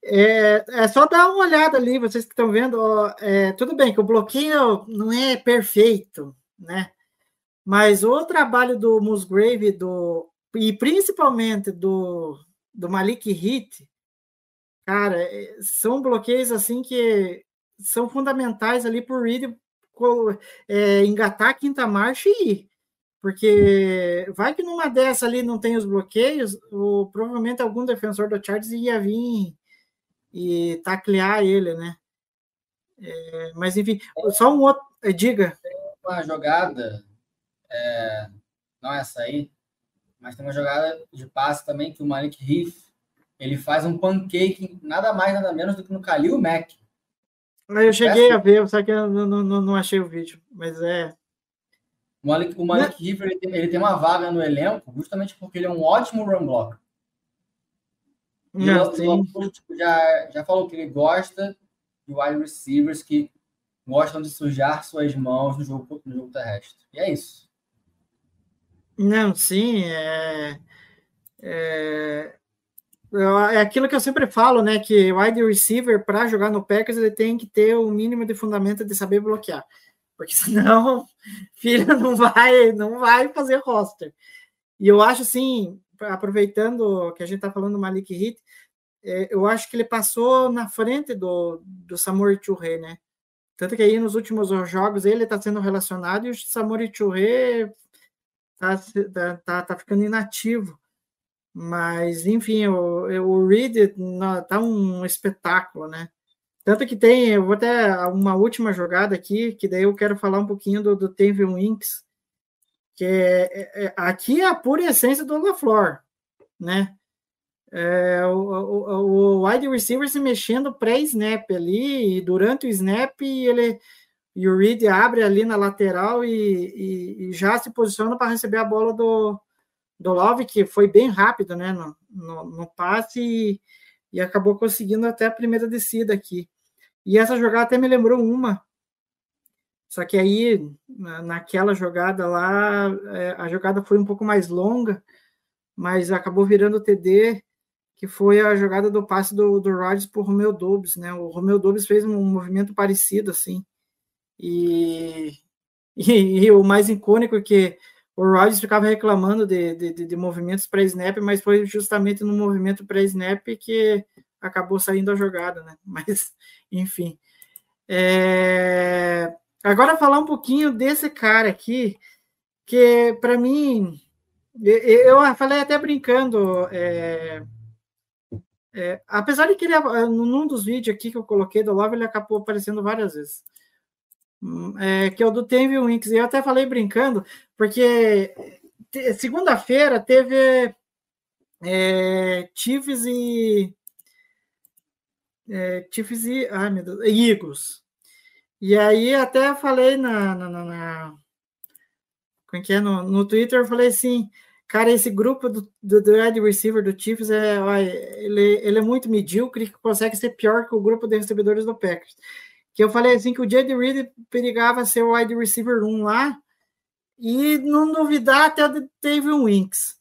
É, é, só dar uma olhada ali, vocês que estão vendo. Ó, é, tudo bem que o bloqueio não é perfeito, né? Mas o trabalho do Musgrave do, e principalmente do, do Malik Hit, cara, é, são bloqueios assim que são fundamentais ali para o Reed é, engatar a quinta marcha e ir. Porque vai que numa dessa ali não tem os bloqueios, ou provavelmente algum defensor do Chargers ia vir e taclear ele, né? É, mas enfim, só um outro. É, diga. Tem uma jogada, é, não é essa aí, mas tem uma jogada de passe também que o Malik Heath ele faz um pancake, nada mais, nada menos do que no Kalil Mack. Eu cheguei a ver, só que eu não, não, não achei o vídeo, mas é. O Malik, o Malik ele tem, ele tem uma vaga no elenco justamente porque ele é um ótimo run blocker. Não, o tipo, já, já falou que ele gosta de wide receivers que gostam de sujar suas mãos no jogo, no jogo terrestre. E é isso. Não, sim, é, é, é aquilo que eu sempre falo, né? Que wide receiver, para jogar no Packers, ele tem que ter o mínimo de fundamento de saber bloquear. Porque senão, filho, não vai, não vai fazer roster. E eu acho assim, aproveitando que a gente está falando do Malik Hit, eu acho que ele passou na frente do, do Samori Touré, né? Tanto que aí nos últimos jogos ele está sendo relacionado e o Samori Touré está tá, tá, tá ficando inativo. Mas, enfim, o, o Reed tá um espetáculo, né? Tanto que tem, eu vou até uma última jogada aqui, que daí eu quero falar um pouquinho do, do Tenville Winks, que é, é, é, aqui é a pura essência do LaFleur, né? É, o, o, o, wide receiver se mexendo pré-snap ali, e durante o snap ele e o Reed abre ali na lateral e, e, e já se posiciona para receber a bola do, do Love, que foi bem rápido né, no, no, no passe e, e, acabou conseguindo até a primeira descida aqui. E essa jogada até me lembrou uma só que aí, naquela jogada lá, é, a jogada foi um pouco mais longa, mas acabou virando TD, que foi a jogada do passe do, do Rodgers por Romeu Dobbs, né? O Romeu Dobbs fez um movimento parecido, assim. E, e, e o mais icônico é que o Rodgers ficava reclamando de, de, de movimentos pré-snap, mas foi justamente no movimento pré-snap que acabou saindo a jogada, né? Mas, enfim. É... Agora falar um pouquinho desse cara aqui, que para mim, eu falei até brincando, é, é, apesar de que ele, num dos vídeos aqui que eu coloquei do Love, ele acabou aparecendo várias vezes. É, que é o do Tenville Winks. E eu até falei brincando, porque segunda-feira teve é, Chiefs e. É, Chiefs e. Ai, meu Deus. Eagles. E aí até falei na, na, na, na como é que é? No, no Twitter, eu falei assim, cara, esse grupo do, do, do wide receiver do Chiefs é, ele, ele é muito medíocre, que consegue ser pior que o grupo de recebedores do Packers. Que eu falei assim que o Jed Reed perigava ser o wide receiver 1 lá, e não duvidar até teve um Winks.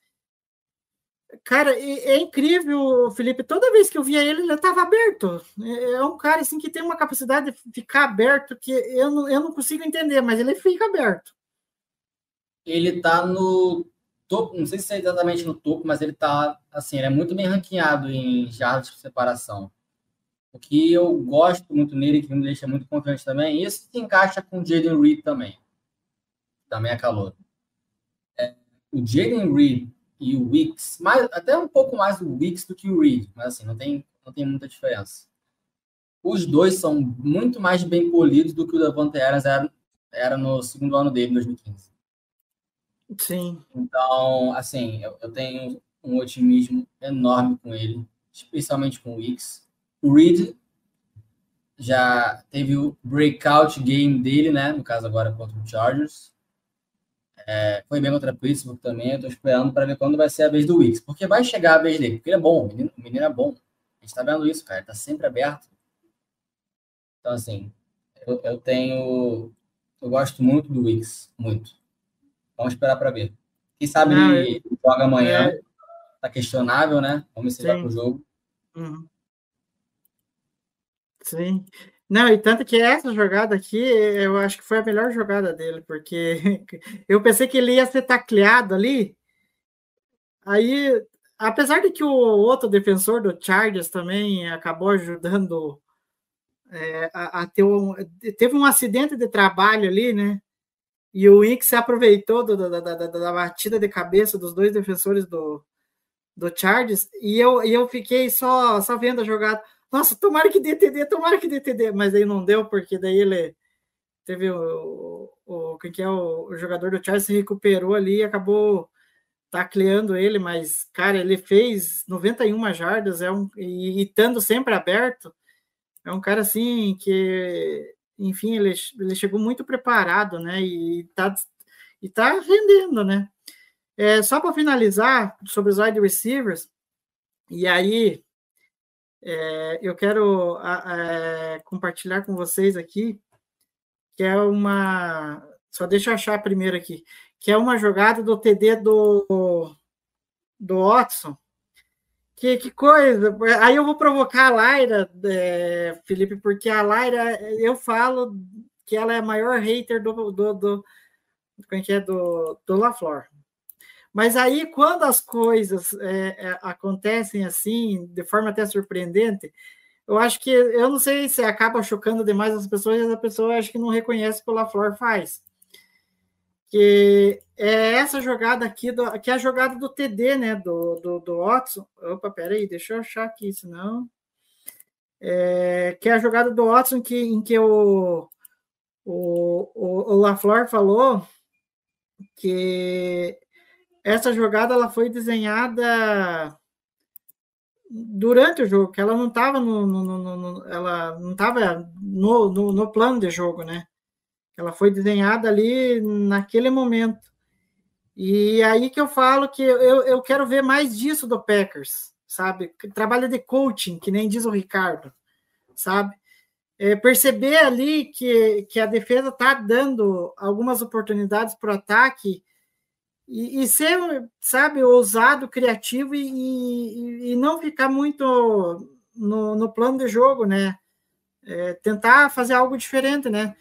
Cara, é, incrível, Felipe. Toda vez que eu via ele, ele estava aberto. É, é um cara assim que tem uma capacidade de ficar aberto que eu não, eu não consigo entender, mas ele fica aberto. Ele está no topo, não sei se é exatamente no topo, mas ele está assim, ele é muito bem ranqueado em jardas de separação. O que eu gosto muito nele, que me deixa muito confiante também, isso se encaixa com o Jaden Reed também. Também é calor. É, o Jaden Reed e o Wicks, mais, até um pouco mais o Wicks do que o Reed, mas assim, não tem, não tem muita diferença. Os dois são muito mais bem polidos do que o Davante Adams era, era no segundo ano dele, em 2015. Sim. Então, assim, eu, eu tenho um otimismo enorme com ele, especialmente com o Wicks. O Reed já teve o breakout game dele, né? No caso agora contra o Chargers. É, foi bem contra a Pittsburgh também. Eu tô esperando para ver quando vai ser a vez do Wicks. Porque vai chegar a vez dele. Porque ele é bom. O menino, o menino é bom. A gente tá vendo isso, cara. Ele tá sempre aberto. Então, assim, eu, eu tenho. Eu gosto muito do Wicks. Muito. Vamos esperar para ver. Quem sabe Não, ele joga amanhã. é. Tá questionável, né? Vamos ver se vai pro jogo. Uhum. Sim. Não, e tanto que essa jogada aqui, eu acho que foi a melhor jogada dele, porque eu pensei que ele ia ser tacleado ali. Aí, apesar de que o outro defensor do Chargers também acabou ajudando é, a, a ter um. Teve um acidente de trabalho ali, né? E o Wicks se aproveitou do- da, da, da, da batida de cabeça dos dois defensores do, do Chargers, e eu, e eu fiquei só, só vendo a jogada. Nossa, tomara que dê TD, tomara que dê TD, mas aí não deu, porque daí ele teve o, o, quem que é o, o jogador do Chargers se recuperou ali e acabou tacleando ele, mas cara, ele fez 91 jardas, é um e, e estando sempre aberto, é um cara assim que, enfim, ele, ele chegou muito preparado, né? E tá, e tá rendendo, né? É, só para finalizar sobre os wide receivers, e aí é, eu quero compartilhar com vocês aqui, que é uma. Só deixa eu achar primeiro aqui, que é uma jogada do TD do, do Watson. Que, que coisa! Aí eu vou provocar a Laira, é, Felipe, porque a Laira, eu falo que ela é a maior hater do, do, do, como é que é? do, do LaFleur. Mas aí, quando as coisas é, é, acontecem assim, de forma até surpreendente, eu acho que, eu não sei se acaba chocando demais as pessoas, e a pessoa acho que não reconhece o que o LaFleur faz. Que é essa jogada aqui, do, que é a jogada do TD, né, do, do, do Watson. Opa, peraí, deixa eu achar aqui, senão... É, que é a jogada do Watson que, em que o, o, o, o LaFleur falou que essa jogada ela foi desenhada durante o jogo, que ela não estava no, no, no, no, ela não estava no, no, no, plano de jogo, né? Ela foi desenhada ali naquele momento. E aí que eu falo que eu, eu quero ver mais disso do Packers, sabe? Trabalho de coaching, que nem diz o Ricardo, sabe? É perceber ali que, que a defesa está dando algumas oportunidades para o ataque e, e, ser, sabe, ousado, criativo e, e, e não ficar muito no, no, plano de jogo, né? É, tentar fazer algo diferente, né?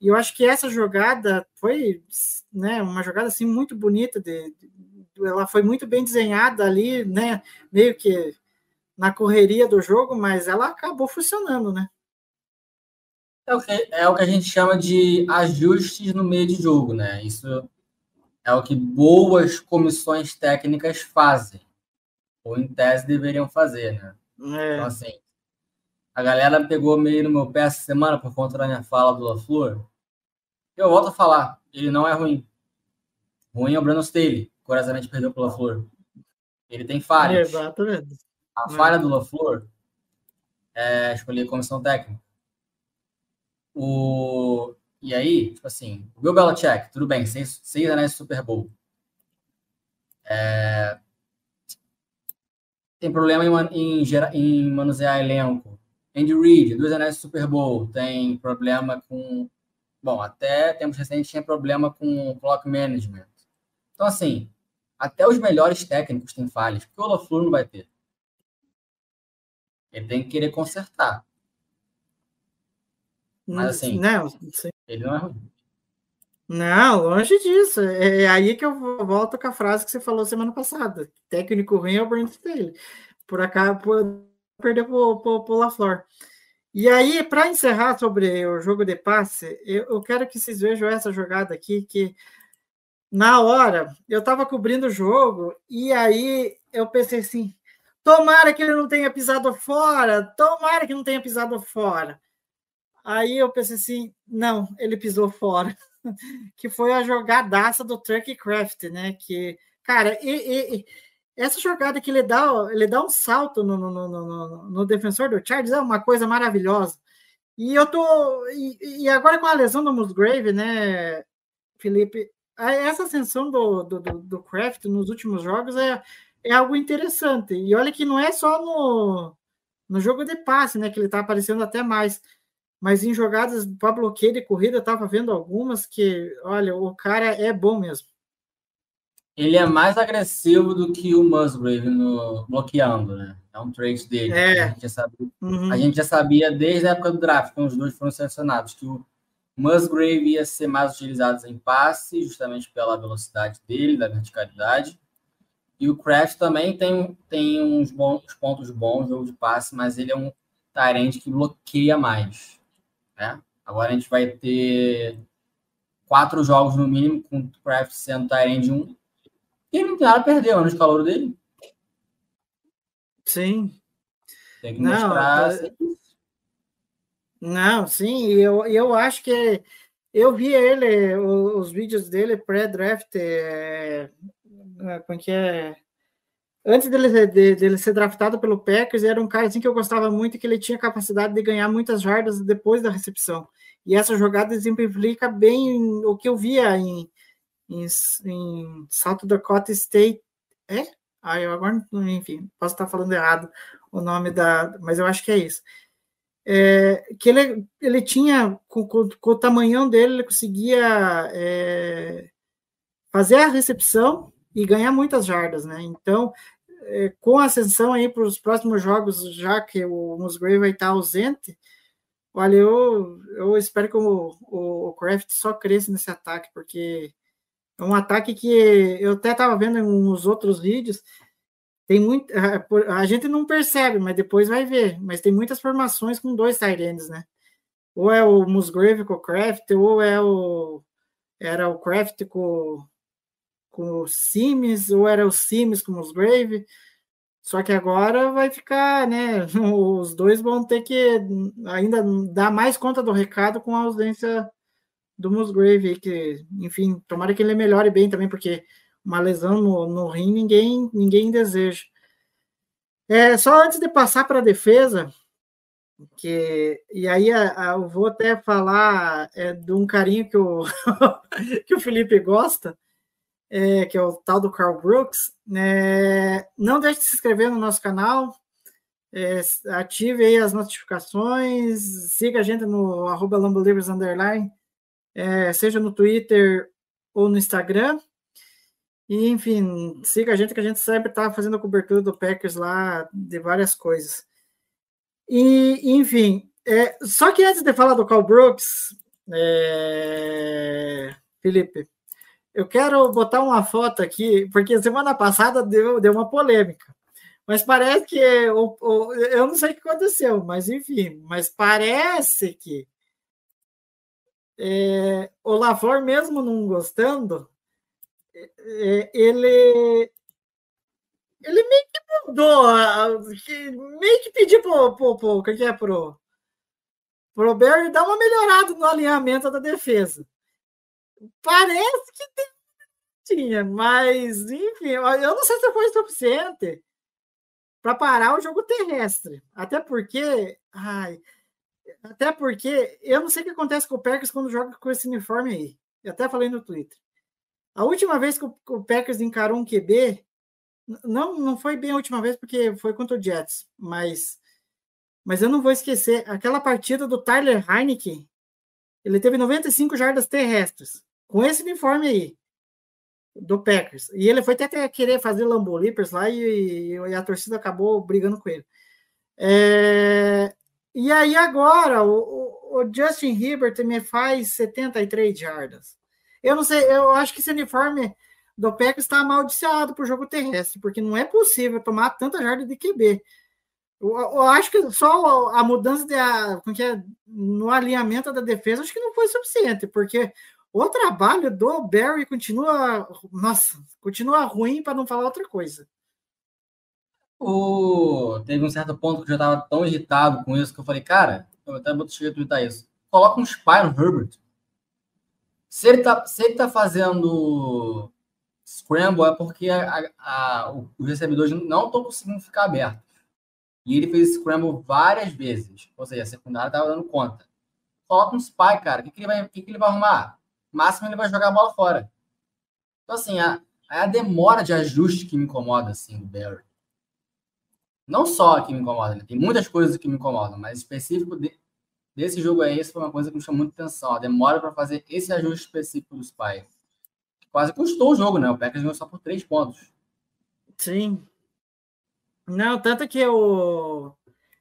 E eu acho que essa jogada foi, né, uma jogada assim muito bonita, de, de, ela foi muito bem desenhada ali, né? Meio que na correria do jogo, mas ela acabou funcionando, né? É o, que, é o que a gente chama de ajustes no meio de jogo, né? Isso é o que boas comissões técnicas fazem, ou em tese deveriam fazer, né? É. Então, assim, a galera pegou meio no meu pé essa semana por conta da minha fala do LaFleur. Eu volto a falar, ele não é ruim. Ruim é o Brandon Staley, curiosamente perdeu pelo LaFleur. Ele tem falhas. Exatamente. A falha do LaFleur é escolher comissão técnica. O... E aí, tipo assim, o Bill Belichick, tudo bem, seis, seis anéis Super Bowl. É... Tem problema em, em, em manusear elenco. Andy Reid, dois anéis de Super Bowl, tem problema com. Bom, até tempos recentes tinha problema com clock management. Então, assim, até os melhores técnicos têm falhas, porque o LaFleur não vai ter. Ele tem que querer consertar. Mas assim, não, ele não é ruim. Não, longe disso. É aí que eu volto com a frase que você falou semana passada. Técnico ruim é o Brent Staley. Por acaso, por perder para o LaFleur. E aí, para encerrar sobre o jogo de passe, eu, eu, quero que vocês vejam essa jogada aqui, que na hora, eu tava cobrindo o jogo e aí eu pensei assim: tomara que ele não tenha pisado fora, tomara que não tenha pisado fora. Aí eu pensei assim: não, ele pisou fora. que foi a jogadaça do Truck Craft, né? Que, cara, e, e, essa jogada que ele dá, ele dá um salto no, no, no, no, defensor do Chargers é uma coisa maravilhosa. E eu tô. E, e agora com a lesão do Musgrave, né, Felipe? Essa ascensão do, do, do Kraft nos últimos jogos é, é algo interessante. E olha que não é só no, no jogo de passe, né? Que ele tá aparecendo até mais. Mas em jogadas para bloqueio de corrida, eu tava vendo algumas que, olha, o cara é bom mesmo. Ele é mais agressivo do que o Musgrave no bloqueando, né? É um trait dele. É. A, gente já sabia, uhum. a gente já sabia desde a época do draft, quando os dois foram selecionados, que o Musgrave ia ser mais utilizado em passe, justamente pela velocidade dele, da verticalidade. E o Craft também tem, tem uns bons pontos bons no jogo de passe, mas ele é um Tyrande que bloqueia mais. Né? Agora a gente vai ter quatro jogos no mínimo, com o Craft sendo Tyrande 1. E ele não tem nada a perder, ano de calor dele. Sim. Tem que mostrar. Não, sim, eu, eu acho que eu vi ele, os, vídeos dele pré-draft, é, é, que é? Antes dele, de, dele ser draftado pelo Packers, era um cara assim que eu gostava muito, que ele tinha capacidade de ganhar muitas jardas depois da recepção. E essa jogada exemplifica bem o que eu via em, em, em South Dakota State. É? Ah, eu agora, enfim, posso estar falando errado o nome da. Mas eu acho que é isso é, que ele, ele tinha, com, com, com, o tamanhão dele, ele conseguia é, fazer a recepção e ganhar muitas jardas, né? Então, é, com a ascensão aí para os próximos jogos, já que o Musgrave vai estar ausente, olha, eu, eu espero que o, o, o Kraft só cresça nesse ataque, porque é um ataque que eu até estava vendo em uns outros vídeos, tem muito. A gente não percebe, mas depois vai ver. Mas tem muitas formações com dois Tyrands, né? Ou é o Musgrave com o Craft, ou é o. Era o Craft com, com o Sims, ou era o Sims com o Musgrave. Só que agora vai ficar, né? Os dois vão ter que ainda dar mais conta do recado com a ausência do Musgrave, que, enfim, tomara que ele melhore bem também, porque uma lesão no, no rim ninguém, ninguém deseja. É, só antes de passar para a defesa, que, e aí a, a, eu vou até falar é, de um carinho que o, que o Felipe gosta, é, que é o tal do Carl Brooks. É, não deixe de se inscrever no nosso canal, é, ative aí as notificações, siga a gente no arroba Underline, é, seja no Twitter ou no Instagram. E, enfim, siga a gente que a gente sempre está fazendo a cobertura do Packers lá, de várias coisas. E, enfim, é, só que antes de falar do Carl Brooks, é, Felipe, eu quero botar uma foto aqui, porque semana passada deu, deu uma polêmica. Mas parece que eu não sei o que aconteceu, mas enfim, mas parece que é, o Lafor, mesmo não gostando, é, ele ele meio que mudou, meio que pediu pro, pro, pro, que é pro, pro Barry dar uma melhorada no alinhamento da defesa. Parece que tem, tinha, mas enfim, eu não sei se foi suficiente para parar o jogo terrestre. Até porque, ai, até porque eu não sei o que acontece com o Packers quando joga com esse uniforme aí. Eu até falei no Twitter. A última vez que o Packers encarou um QB, não, não foi bem a última vez, porque foi contra o Jets, mas, mas eu não vou esquecer aquela partida do Tyler Heineken. Ele teve 95 jardas terrestres, com esse uniforme aí, do Packers. E ele foi até querer fazer Lambo Leapers lá e, e, a torcida acabou brigando com ele. É, e aí agora, o, o Justin Herbert me faz 73 jardas. Eu não sei, eu acho que esse uniforme do Packers está amaldiçoado para o jogo terrestre, porque não é possível tomar tanta jarda de QB. Eu, eu, acho que só a mudança de, a, é, no alinhamento da defesa acho que não foi suficiente, porque o trabalho do Barry continua, nossa, continua ruim para não falar outra coisa. O... Teve um certo ponto que eu já estava tão irritado com isso que eu falei, cara, eu até vou a twittar isso. Coloca um spy no Herbert. Se ele tá, se ele tá fazendo scramble, é porque a, a, os recebedores não estão conseguindo ficar abertos. E ele fez scramble várias vezes. Ou seja, a secundária estava dando conta. Coloca um spy, cara. O que, que, ele, vai, que, que ele vai arrumar? máximo ele vai jogar a bola fora. Então, assim, a, a demora de ajuste que me incomoda, assim, do Barry. Não só que me incomoda, né? tem muitas coisas que me incomodam, mas específico de, desse jogo aí, esse foi uma coisa que me chamou muita atenção. A demora para fazer esse ajuste específico do Spy. Quase custou o jogo, né? O Packers ganhou só por três pontos. Sim. Não, tanto que o.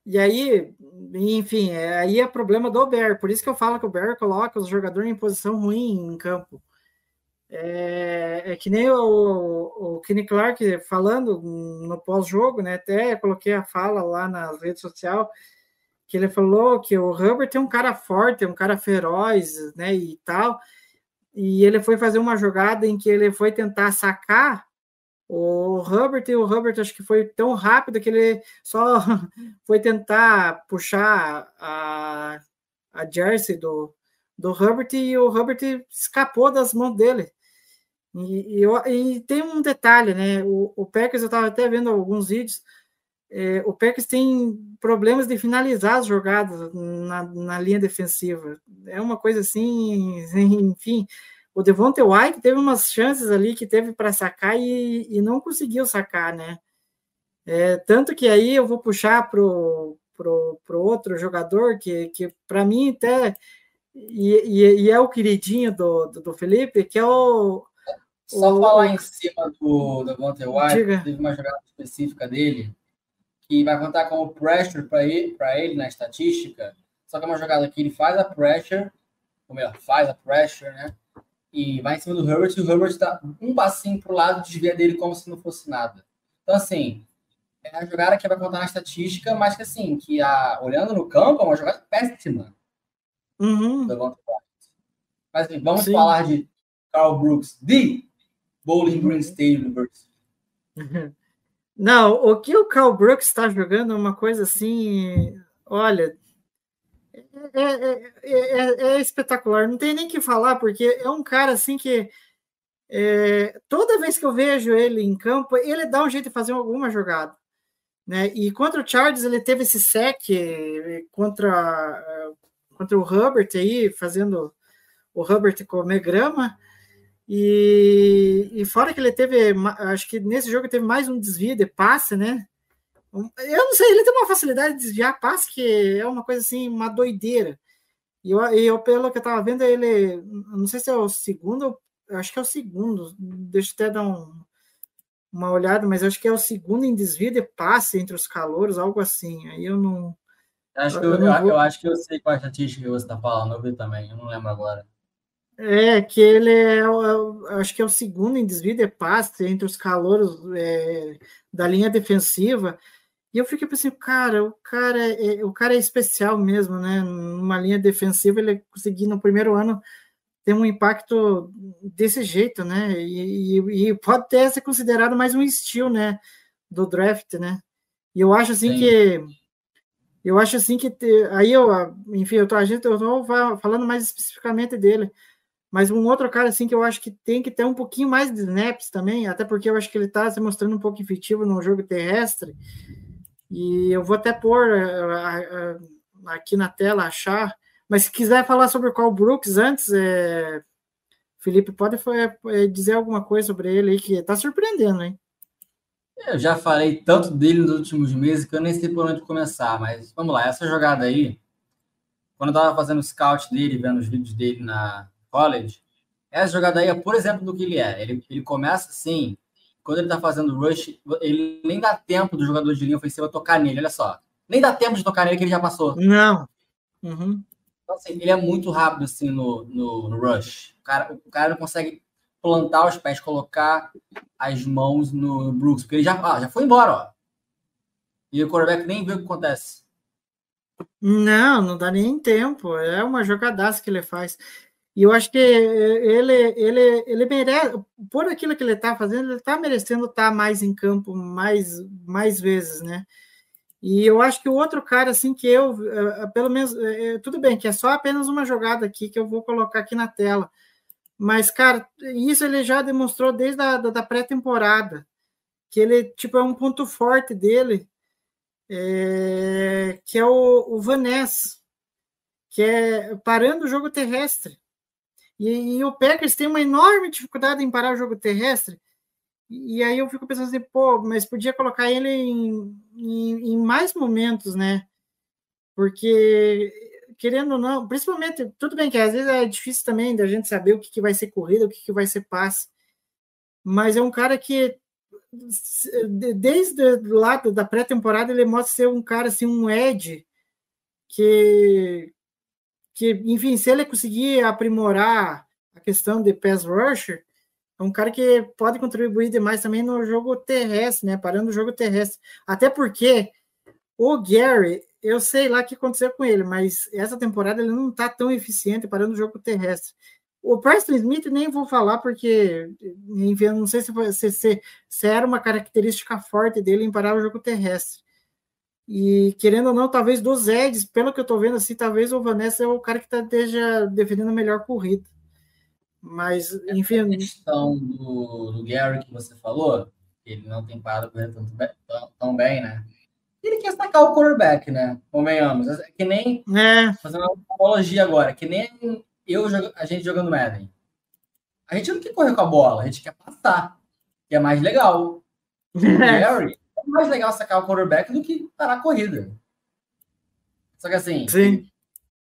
E aí, enfim, é, aí é problema do Bear. Por isso que eu falo que o Bear coloca os jogadores em posição ruim em campo. É, é que nem o, o Kenny Clark falando no pós-jogo, né? Até coloquei a fala lá nas redes sociais que ele falou que o Herbert é um cara forte, é um cara feroz, né? E tal. E ele foi fazer uma jogada em que ele foi tentar sacar o Herbert e o Herbert acho que foi tão rápido que ele só foi tentar puxar a, a jersey do, do Herbert e o Herbert escapou das mãos dele. E, e, e tem um detalhe, né? O, o Packers, eu estava até vendo alguns vídeos, é, o Packers tem problemas de finalizar as jogadas na, na linha defensiva. É uma coisa assim, enfim, o Devonte White teve umas chances ali que teve para sacar e, e, não conseguiu sacar, né? É, tanto que aí eu vou puxar pro, pro, pro outro jogador que, que para mim até e, e, e, é o queridinho do, do, do, Felipe, que é o. Só o, falar em cima do Devonte White, diga. teve uma jogada específica dele que vai contar como pressure para ele, ele na estatística. Só que é uma jogada que ele faz a pressure, ou melhor, faz a pressure, né? e vai em cima do Herbert, e o Herbert está um passinho para o lado, desvia dele como se não fosse nada. Então, assim, é a jogada que vai contar na estatística, mas que, assim, que a, olhando no campo, é uma jogada péssima. Uhum. Mas, assim, vamos Sim. falar de Carl Brooks, de Bowling Green State University. Não, o que o Carl Brooks está jogando é uma coisa assim, olha, é, é, é, é, espetacular, não tem nem que falar, porque é um cara assim que é, toda vez que eu vejo ele em campo, ele dá um jeito de fazer alguma jogada. Né? E contra o Chargers, ele teve esse sec contra, contra o Hubbard aí, fazendo o Hubbard comer grama. E, e fora que ele teve, acho que nesse jogo teve mais um desvio de passe, né? Eu não sei, ele tem uma facilidade de desviar passe que é uma coisa assim, uma doideira. E eu, eu pelo que eu tava vendo, ele, não sei se é o segundo, acho que é o segundo, deixa eu até dar um, uma olhada, mas acho que é o segundo em desvio de passe entre os calouros, algo assim. Aí eu não. Acho que eu, eu, eu, vou... eu acho que eu sei qual é a estatística que você está falando, eu vi também, eu não lembro agora. É, que ele é, é, acho que é o segundo em desvio de passe entre os calouros é, da linha defensiva. E eu fiquei pensando, cara, o cara é, o cara é especial mesmo, né? Numa linha defensiva, ele conseguir no primeiro ano ter um impacto desse jeito, né? E, e, e pode até ser considerado mais um estilo, né? Do draft, né? E eu acho assim Sim. que eu acho assim que aí eu, enfim, eu tô, a gente, eu tô falando mais especificamente dele, mas um outro cara assim que eu acho que tem que ter um pouquinho mais de snaps também, até porque eu acho que ele está se mostrando um pouco efetivo no jogo terrestre. E eu vou até pôr uh, uh, aqui na tela achar. Mas se quiser falar sobre o Carl Brooks antes, é... Felipe, pode é, dizer alguma coisa sobre ele aí que está surpreendendo, hein? Eu já falei tanto dele nos últimos meses que eu nem sei por onde começar, mas vamos lá, essa jogada aí, quando eu estava fazendo o scout dele, vendo os vídeos dele na college, essa jogada aí é, por exemplo, do que ele é. Ele, ele começa assim, quando ele tá fazendo rush, ele nem dá tempo do jogador de linha ofensiva tocar nele, olha só. Nem dá tempo de tocar nele que ele já passou. Não. Uhum. Então, assim, ele é muito rápido assim no, no, no, rush. O cara, o cara não consegue plantar os pés, colocar as mãos no Brooks, porque ele já, ah, já foi embora, ó. E o quarterback nem vê o que acontece. Não, não dá nem tempo. É uma jogadaça que ele faz. E eu acho que ele, ele, ele merece, por aquilo que ele está fazendo, ele está merecendo estar tá mais em campo mais, mais vezes, né? E eu acho que o outro cara, assim, que eu, eh, pelo menos, eh, eh, tudo bem, que é só apenas uma jogada aqui que eu vou colocar aqui na tela. Mas, cara, isso ele já demonstrou desde a da, da pré-temporada, que ele, tipo, é um ponto forte dele, é, que é o, o Vaness, que é parando o jogo terrestre. E, e, o Packers tem uma enorme dificuldade em parar o jogo terrestre. E aí eu fico pensando assim, pô, mas podia colocar ele em, em, em mais momentos, né? Porque, querendo ou não, principalmente, tudo bem que às vezes é difícil também da gente saber o que, que vai ser corrida, o que, que vai ser passe. Mas é um cara que, desde lado da pré-temporada, ele mostra ser um cara, assim, um Ed, que, que, enfim, se ele conseguir aprimorar a questão de pass rusher, é um cara que pode contribuir demais também no jogo terrestre, né? Parando o jogo terrestre. Até porque o Gary, eu sei lá o que aconteceu com ele, mas essa temporada ele não está tão eficiente parando o jogo terrestre. O Preston Smith nem vou falar porque, enfim, eu não sei se, se, se, se era uma característica forte dele em parar o jogo terrestre. E querendo ou não, talvez dos Eds, pelo que eu estou vendo assim, talvez o Vanessa é o cara que tá, esteja defendendo a melhor corrida. Mas, enfim. A questão do, do Gary que você falou, ele não tem parado correr tanto bem, tão, tão, bem, né? Ele quer sacar o quarterback, né? Convenhamos. É que nem. É. Fazendo uma analogia agora, que nem eu, a gente jogando Madden. A gente não quer correr com a bola, a gente quer passar. Que é mais legal. O Gary é mais legal sacar o quarterback do que parar a corrida. Só que assim, Sim.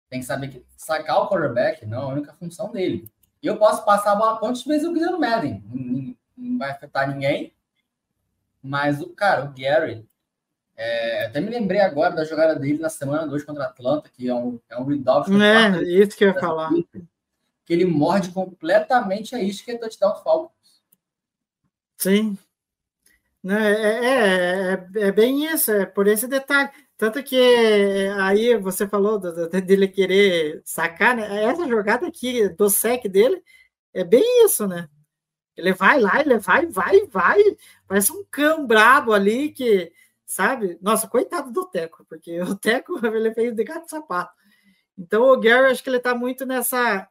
tem que saber que sacar o quarterback não é a única função dele. Eu posso passar a bola quantas vezes eu quiser no Madden. Não, não vai afetar ninguém. Mas o cara, o Gary, é, até me lembrei agora da jogada dele na semana 2 contra a Atlanta, que é um, é um read É, isso que eu ia falar. Que ele morde completamente a isca e touchdown Falcons. Sim. Não, é, é, é, é, bem isso, é por esse detalhe. Tanto que aí você falou dele querer sacar, né? Essa jogada aqui do sec dele é bem isso, né? Ele vai lá, ele vai, vai, vai. Parece um cão brabo ali que, sabe? Nossa, coitado do Teco, porque o Teco ele fez de gato sapato. Então o Gary, acho que ele tá muito nessa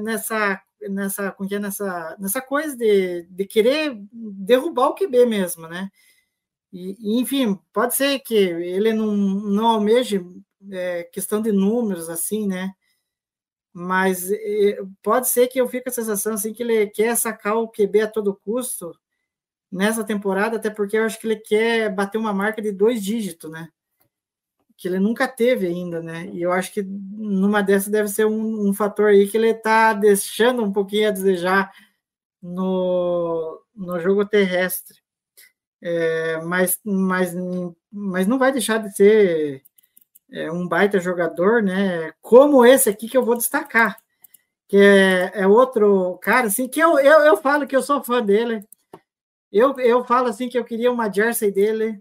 nessa nessa, com que é nessa nessa coisa de, de querer derrubar o QB mesmo, né? E, enfim, pode ser que ele não, não almeje é, questão de números, assim, né? Mas é, pode ser que eu fique com a sensação assim, que ele quer sacar o QB a todo custo nessa temporada, até porque eu acho que ele quer bater uma marca de dois dígitos, né? Que ele nunca teve ainda, né? E eu acho que numa dessas deve ser um, um fator aí que ele está deixando um pouquinho a desejar no, no jogo terrestre é, mas, mas, mas não vai deixar de ser é, um baita jogador, né? Como esse aqui que eu vou destacar, que é, é outro cara, assim, que eu, eu, eu falo que eu sou fã dele. Eu, eu falo assim que eu queria uma jersey dele,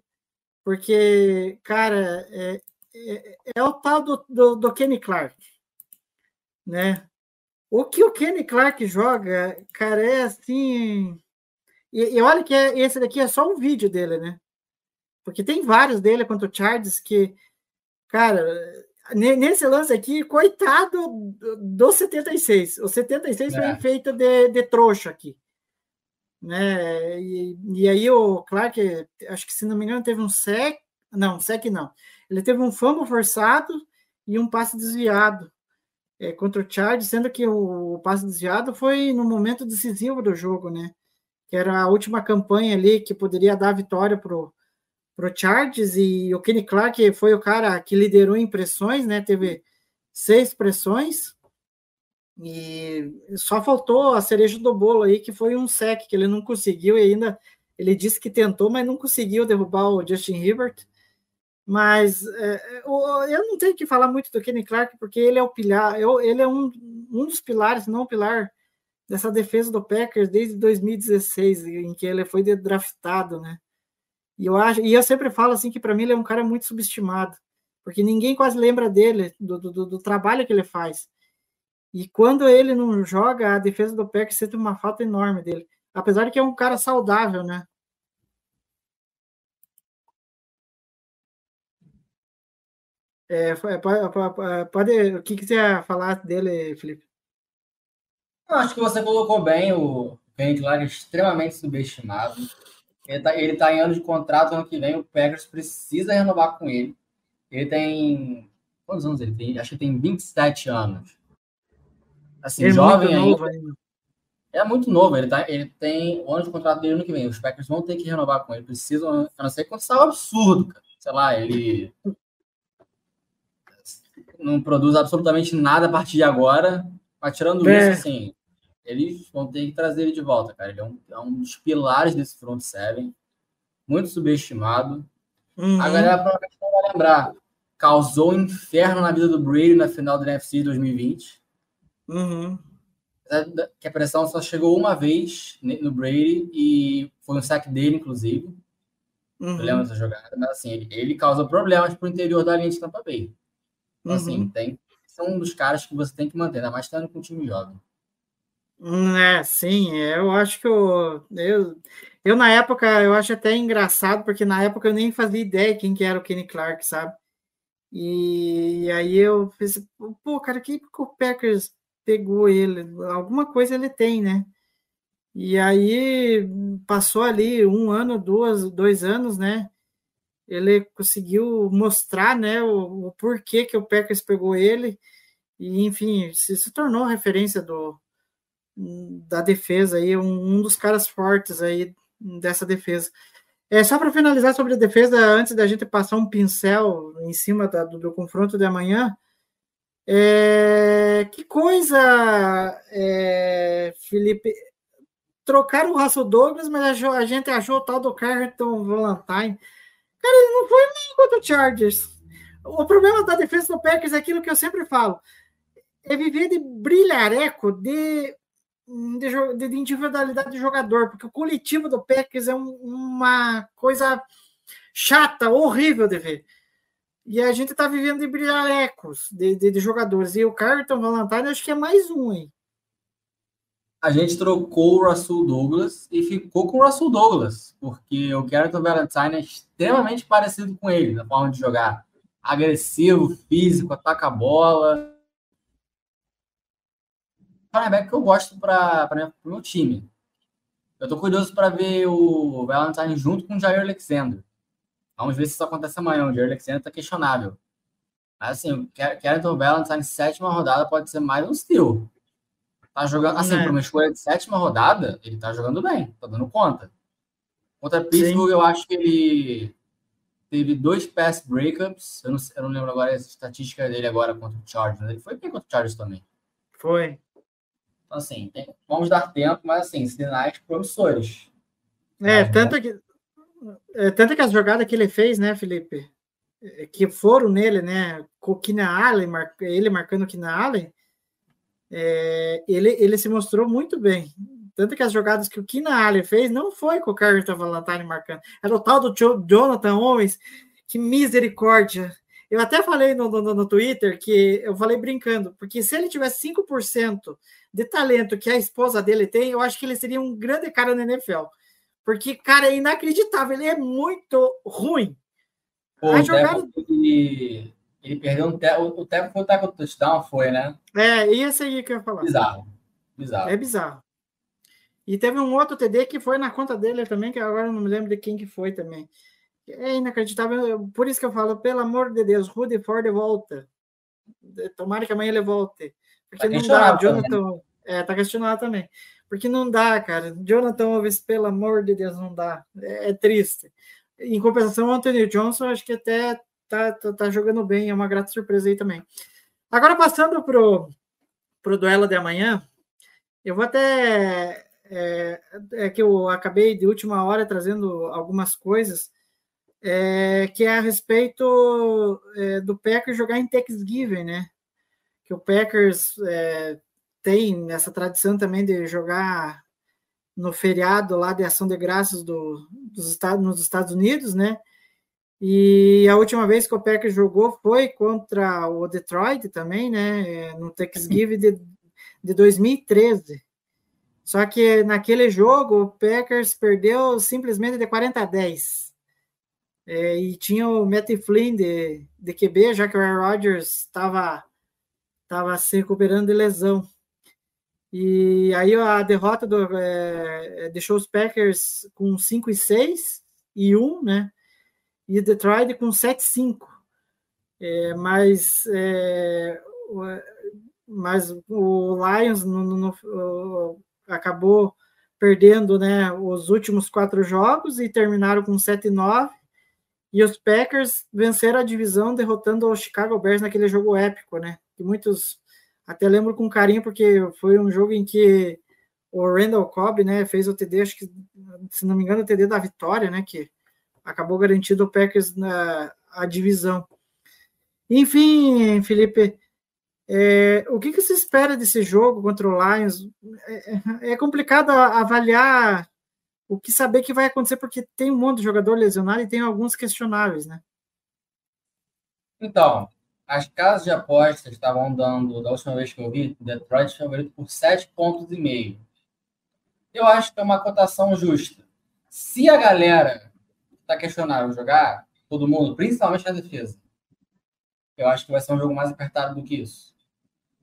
porque, cara, é, é, é o tal do, do, do Kenny Clark, né? O que o Kenny Clark joga, cara, é assim e, e olha que é, esse daqui é só um vídeo dele, né? Porque tem vários dele contra o Charles que, cara, nesse lance aqui, coitado do 76. O 76 é. foi feito de, de trouxa aqui. Né? E, e aí o Clark, acho que se não me engano, teve um sec. Não, sec não. Ele teve um fumble forçado e um passe desviado é, contra o Charles, sendo que o, o passe desviado foi no momento decisivo do jogo, né? que era a última campanha ali que poderia dar vitória para o Chargers, e o Kenny Clark foi o cara que liderou em pressões, né? Teve seis pressões, e só faltou a cereja do bolo aí, que foi um sec, que ele não conseguiu, e ainda ele disse que tentou, mas não conseguiu derrubar o Justin Herbert. Mas é, eu não tenho que falar muito do Kenny Clark, porque ele é o pilar, ele é um, um dos pilares, não o pilar dessa defesa do Packers desde 2016, em que ele foi draftado, né? E eu acho, e eu sempre falo assim que para mim ele é um cara muito subestimado, porque ninguém quase lembra dele, do, do, do, trabalho que ele faz. E quando ele não joga, a defesa do Packers sente uma falta enorme dele. Apesar de que é um cara saudável, né? É, pode, pode, o que quiser falar dele, Felipe? Eu acho que você colocou bem o Kenny Clark é extremamente subestimado. Ele está ele tá em ano de contrato, ano que vem o Packers precisa renovar com ele. Ele tem. Quantos anos ele tem? Acho que tem 27 anos. Assim, Ele é jovem muito ainda. novo ainda. É muito novo, ele, tá, ele tem o ano de contrato dele ano que vem. Os Packers vão ter que renovar com ele. Precisam, a não ser é um absurdo, cara. Sei lá, ele não produz absolutamente nada a partir de agora. Mas tirando É. isso, assim, eles vão ter que trazer ele de volta, cara. Ele é um, é um dos pilares desse front seven. Muito subestimado. Uhum. A galera provavelmente não vai lembrar. Causou um inferno na vida do Brady na final do NFC de 2020 Uhum. que a pressão só chegou uma vez no Brady e foi um saque dele, inclusive. Uhum. Eu lembro dessa jogada, mas assim, ele, ele causou problemas pro interior da linha de Tampa Bay. Então, assim, Uhum. tem, são um dos caras que você tem que manter, ainda mais estando com um time jovem. É, sim, eu acho que eu, eu, eu, na época, eu acho até engraçado, porque na época eu nem fazia ideia quem que era o Kenny Clark, sabe? E, aí eu pensei, pô, cara, que que o Packers pegou ele? Alguma coisa ele tem, né? E aí passou ali um ano, duas, dois anos, né? Ele conseguiu mostrar, né, o, o porquê que o Packers pegou ele, e enfim, se, se tornou referência do, da defesa aí, um, um dos caras fortes aí dessa defesa. É só para finalizar sobre a defesa, antes da gente passar um pincel em cima da- do, do confronto de amanhã. é, que coisa, é, Felipe. Trocaram o Russell Douglas, mas a, a gente achou o tal do Carlton Valentine. Cara, ele não foi nem contra o Chargers. O problema da defesa do Packers é aquilo que eu sempre falo. É viver de brilhareco, de de, de individualidade de jogador, porque o coletivo do Packers é um- uma coisa chata, horrível de ver. E a gente tá vivendo de brilharecos de, de, de jogadores. E o Carlton Valentine acho que é mais um, hein? A gente trocou o Russell Douglas e ficou com o Russell Douglas, porque o Carrington Valentine é extremamente parecido com ele, na forma de jogar. Agressivo, físico, ataca a bola. Cornerback que eu gosto para o meu time. Eu tô curioso para ver o Valentine junto com o Jair Alexander. Vamos ver se isso acontece amanhã. O Jair Alexander tá questionável. Mas assim, o Carrington Valentine, sétima rodada, pode ser mais um steal. Tá jogando, assim, É. para uma escolha de sétima rodada, ele tá jogando bem, tá dando conta. Contra Pittsburgh, eu acho que ele teve dois pass breakups. Eu não, eu não lembro agora a estatística dele agora contra o Chargers. mas Ele foi bem contra o Chargers também. Foi. Então, assim, tem- vamos dar tempo, mas assim, sinais promissores. É, Ah, tanto que, é, tanto que as jogadas que ele fez, né, Felipe? é, Que foram nele, né? Com o Keenan Allen, ele marcando o Keenan Allen, é, ele, ele se mostrou muito bem. Tanto que as jogadas que o Keenan Allen fez não foi com o Carlton Valentine marcando. Era o tal do Jo- Jonathan Owens. Que misericórdia. Eu até falei no, no, no Twitter que eu falei brincando, porque se ele tivesse 5% de talento que a esposa dele tem, eu acho que ele seria um grande cara na NFL. Porque, cara, é inacreditável, ele é muito ruim. Pô, A jogada- ele, perdeu um. O Teco foi o do touchdown, foi, né? É, esse aí que eu ia falar. Bizarro. Bizarro. É bizarro. E teve um outro TD que foi na conta dele também, que agora eu não me lembro de quem que foi também. É inacreditável. Por isso que eu falo, pelo amor de Deus, Rudy Ford volta. Tomara que amanhã ele volte. Porque Tá não dá, também, Jonathan. É, tá questionado também. Porque não dá, cara. Jonathan Alves, pelo amor de Deus, não dá. É, é triste. Em compensação, o Anthony Johnson, acho que até tá, tá, tá jogando bem, é uma grata surpresa aí também. Agora, passando pro, pro duelo de amanhã, eu vou até. É, é que eu acabei de última hora trazendo algumas coisas, é, que é a respeito é, do Packers jogar em Thanksgiving, né? Que o Packers é, tem essa tradição também de jogar no feriado lá de ação de graças do, dos Estados, nos Estados Unidos, né? E a última vez que o Packers jogou foi contra o Detroit também, né? No Thanksgiving de de 2013. Só que naquele jogo o Packers perdeu simplesmente de 40 a 10. É, e tinha o Matt Flynn de, de QB, já que o Aaron Rodgers estava tava se recuperando de lesão. E aí a derrota do, é, deixou os Packers com 5 e 6 e 1, né? E Detroit com 7 e 5. É, mas, é, mas o Lions no, no, no, acabou perdendo né, os últimos quatro jogos e terminaram com 7 e 9. E os Packers venceram a divisão derrotando o Chicago Bears naquele jogo épico, né? Que muitos até lembro com carinho, porque foi um jogo em que o Randall Cobb né, fez o TD, acho que, se não me engano, o TD da vitória, né? Que acabou garantindo o Packers na a divisão. Enfim, Felipe, é, o que, que se espera desse jogo contra o Lions? É, é, complicado avaliar o que saber que vai acontecer, porque tem um monte de jogador lesionado e tem alguns questionáveis, né? Então, as casas de apostas estavam dando, da última vez que eu vi, Detroit favorito por 7 pontos e meio. Eu acho que é uma cotação justa. Se a galera está questionando jogar, todo mundo, principalmente na defesa, eu acho que vai ser um jogo mais apertado do que isso.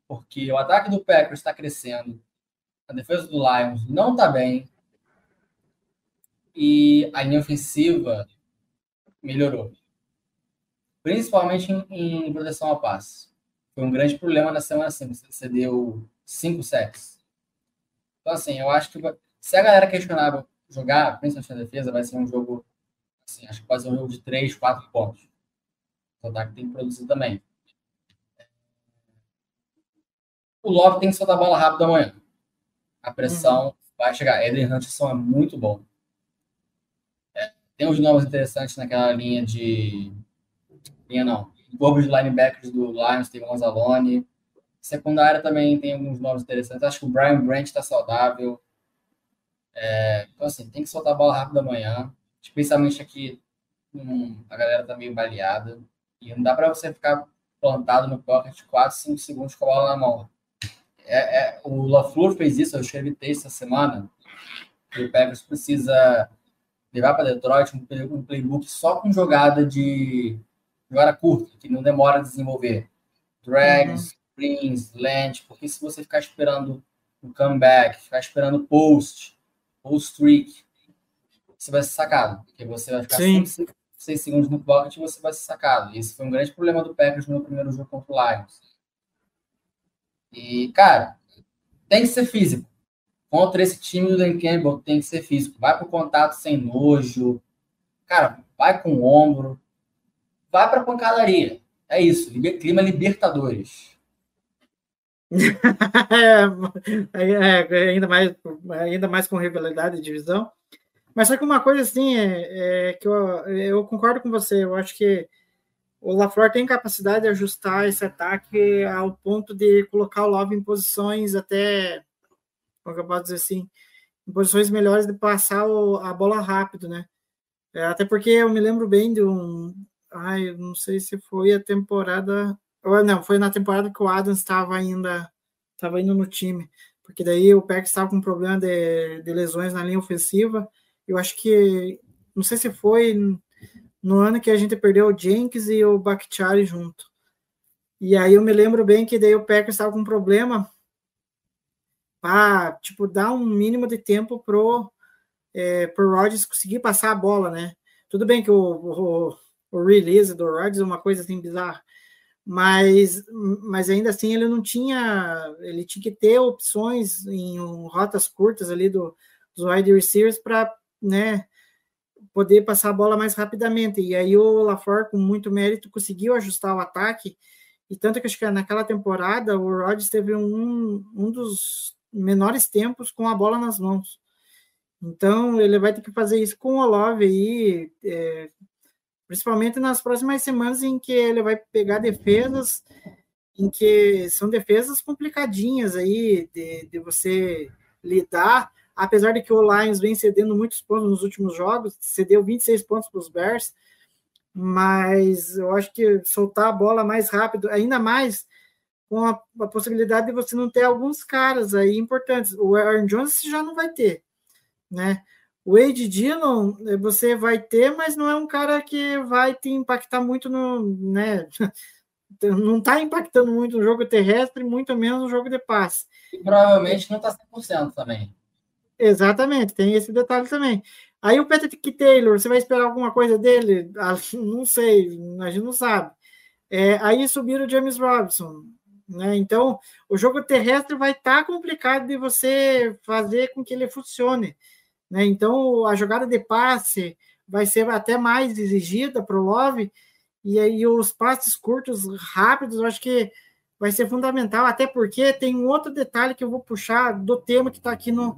Porque o ataque do Packers está crescendo, a defesa do Lions não está bem, e a linha ofensiva melhorou principalmente em, em proteção ao passe. Foi um grande problema na semana 5. Você deu 5 sets. Então, assim, eu acho que se a galera questionava jogar, principalmente na defesa, vai ser um jogo, assim, acho que pode ser um jogo de 3, 4 pontos. O ataque tem que produzir também. O Love tem que soltar a bola rápido amanhã. A pressão uhum. vai chegar. Edwin Hutchinson é muito bom. É, tem uns nomes interessantes naquela linha de linha não. Corpo de linebackers do Lions tem o Gonzalone. Secundária também tem alguns nomes interessantes. Acho que o Brian Branch está saudável. É, então, assim, tem que soltar a bola rápido amanhã. Especialmente aqui, hum, a galera tá meio baleada. E não dá para você ficar plantado no pocket 4, 5 segundos com a bola na mão. É, é, o LaFleur fez isso, eu escrevi texto essa semana. O Packers precisa levar para Detroit um, playbook só com jogada de jogada curta, que não demora a desenvolver. Drags, uhum. screens, land, porque se você ficar esperando o comeback, ficar esperando post, ou streak, você vai ser sacado, porque você vai ficar Sim. 5, 6 segundos no pocket e você vai ser sacado. E esse foi um grande problema do Packers no primeiro jogo contra o Lions. E, cara, tem que ser físico. Contra esse time do Dan Campbell, tem que ser físico. Vai pro contato sem nojo. Cara, vai com o ombro vai para pancadaria. É isso, clima Libertadores. é, é, ainda, mais, ainda mais com rivalidade e divisão. Mas só que uma coisa assim é, é, que eu, eu concordo com você, eu acho que o LaFleur tem capacidade de ajustar esse ataque ao ponto de colocar o Love em posições até, como eu posso dizer assim, em posições melhores de passar o, a bola rápido, né? É, até porque eu me lembro bem de um, Ai, eu não sei se foi a temporada. Ou não, foi na temporada que o Adams estava ainda estava indo no time. Porque daí o Packers estava com problema de, de lesões na linha ofensiva. Eu acho que. Não sei se foi no ano que a gente perdeu o Jenkins e o Bakhtiari junto. E aí eu me lembro bem que daí o Packers estava com problema para tipo dar um mínimo de tempo pro é, pro Rodgers conseguir passar a bola, né? Tudo bem que o, o, o release do Rodgers, uma coisa assim bizarra. Mas, mas ainda assim ele não tinha, ele tinha que ter opções em rotas curtas ali do, dos wide receivers para, né, poder passar a bola mais rapidamente. E aí o LaFleur, com muito mérito, conseguiu ajustar o ataque. E tanto que acho que naquela temporada o Rodgers teve um, um dos menores tempos com a bola nas mãos. Então ele vai ter que fazer isso com o Love aí, é, principalmente nas próximas semanas em que ele vai pegar defesas em que são defesas complicadinhas aí de, de você lidar, apesar de que o Lions vem cedendo muitos pontos nos últimos jogos, cedeu 26 pontos para os Bears, mas eu acho que soltar a bola mais rápido, ainda mais com a, a, possibilidade de você não ter alguns caras aí importantes. O Aaron Jones já não vai ter, né? O Wade Dillon eh, você vai ter, mas não é um cara que vai te impactar muito no, né? Não está impactando muito no jogo terrestre, muito menos no jogo de passe. E provavelmente não está 100% também. Exatamente, tem esse detalhe também. Aí o Patrick Taylor, você vai esperar alguma coisa dele? Ah, não sei, a gente não sabe. É, aí subiram o James Robinson. Né? Então, o jogo terrestre vai estar tá complicado de você fazer com que ele funcione. Né? Então, a jogada de passe vai ser até mais exigida para o Love, e aí os passes curtos, rápidos, eu acho que vai ser fundamental, até porque tem um outro detalhe que eu vou puxar do tema que está aqui no,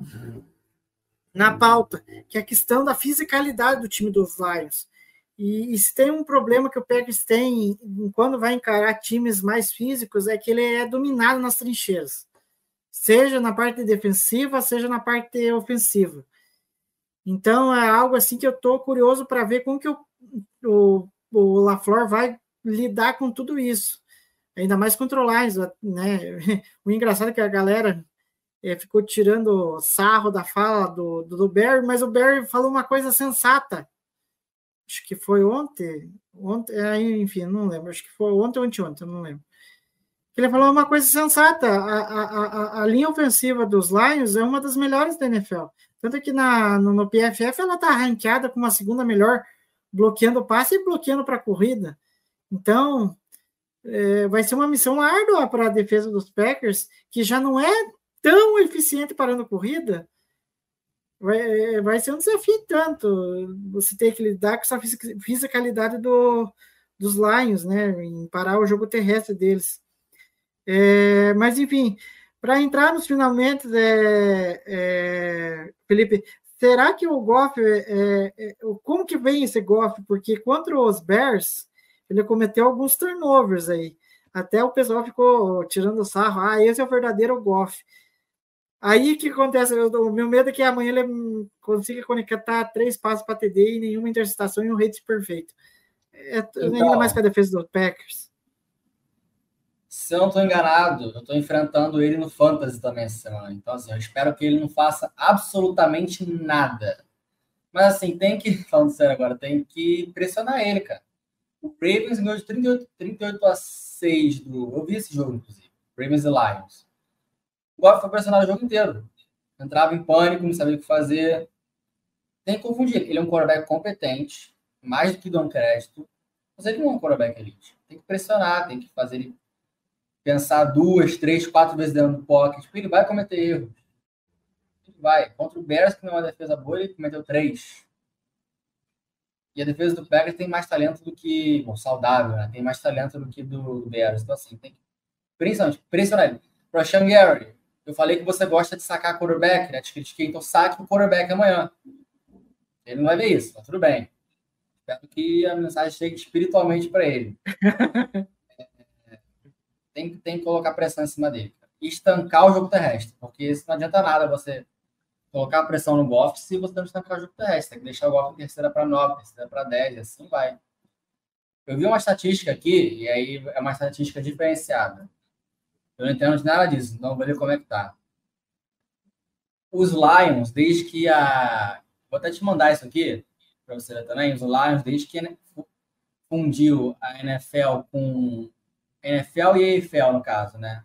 na pauta, que é a questão da fisicalidade do time dos Lions. E, e, se tem um problema que o Packers tem quando vai encarar times mais físicos, é que ele é dominado nas trincheiras, seja na parte defensiva, seja na parte ofensiva. Então é algo assim que eu estou curioso para ver como que o, o, o LaFleur vai lidar com tudo isso. Ainda mais contra o Lions, né? O engraçado é que a galera é, ficou tirando sarro da fala do, do, do Barry, mas o Barry falou uma coisa sensata. Acho que foi ontem, ontem, é, enfim, não lembro, acho que foi ontem ou anteontem, não lembro. Ele falou uma coisa sensata: a, a, a, a linha ofensiva dos Lions é uma das melhores da NFL. Tanto que na, no, no PFF ela está ranqueada como a segunda melhor, bloqueando passe e bloqueando para corrida. Então, é, vai ser uma missão árdua para a defesa dos Packers, que já não é tão eficiente parando corrida. Vai, vai ser um desafio tanto você ter que lidar com essa fisicalidade do, dos Lions, né? Em parar o jogo terrestre deles. É, mas, enfim, para entrar nos finalmente, é, é, Felipe, será que o Goff, é, é, como que vem esse Goff? Porque contra os Bears, ele cometeu alguns turnovers aí. Até o pessoal ficou tirando sarro. Ah, esse é o verdadeiro Goff. Aí o que acontece? O meu medo é que amanhã ele consiga conectar três passos para TD e nenhuma interceptação e um rate perfeito. É, então, ainda mais com a defesa do Packers. Se eu não estou enganado, eu estou enfrentando ele no Fantasy também essa semana. Então, assim, eu espero que ele não faça absolutamente nada. Mas, assim, tem que, falando sério agora, tem que pressionar ele, cara. O Ravens ganhou de 38, 38 a 6 do. Eu vi esse jogo, inclusive. Ravens e Lions. O Goff foi pressionado o jogo inteiro. Entrava em pânico, não sabia o que fazer. Tem que confundir. Ele é um quarterback competente, mais do que dão crédito. Mas ele não é um quarterback elite. Tem que pressionar, tem que fazer ele pensar duas, três, quatro vezes dentro do pocket, ele vai cometer erros. Ele vai. Contra o Bears, que não é uma defesa boa, ele cometeu três. E a defesa do Packers tem mais talento do que. Bom, saudável, né? Tem mais talento do que do, do Bears. Então, assim, tem que. Principalmente, ele. Pro Sean Gary, eu falei que você gosta de sacar quarterback, né? Te critiquei, então saque o quarterback amanhã. Ele não vai ver isso, mas tudo bem. Espero que a mensagem chegue espiritualmente para ele. tem, tem que colocar pressão em cima dele. Estancar o jogo terrestre. Porque isso não adianta nada você colocar pressão no Goff se você não estancar o jogo terrestre. Tem que deixar o Goff terceira para 9, terceira para 10, e assim vai. Eu vi uma estatística aqui, e aí é uma estatística diferenciada. Eu não entendo de nada disso, então vou ver como é que tá. Os Lions, desde que a. Vou até te mandar isso aqui para você ver também. Os Lions, desde que fundiu a NFL com NFL e EFL, no caso, né?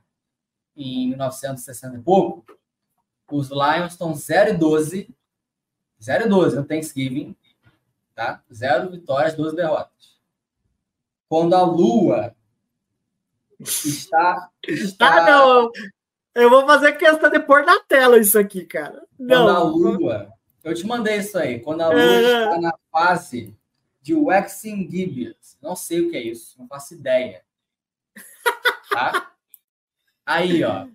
Em 1960 e pouco, os Lions estão 0 e 12. 0 e 12 no Thanksgiving, tá? 0 vitórias, 12 derrotas. Quando a Lua está. está... Ah, não! Eu vou fazer questão de pôr na tela isso aqui, cara. Não. Quando a Lua. Eu te mandei isso aí. Quando a Lua é... está na fase de Waxing Gibbons. Não sei o que é isso, não faço ideia. Tá? Aí, ó.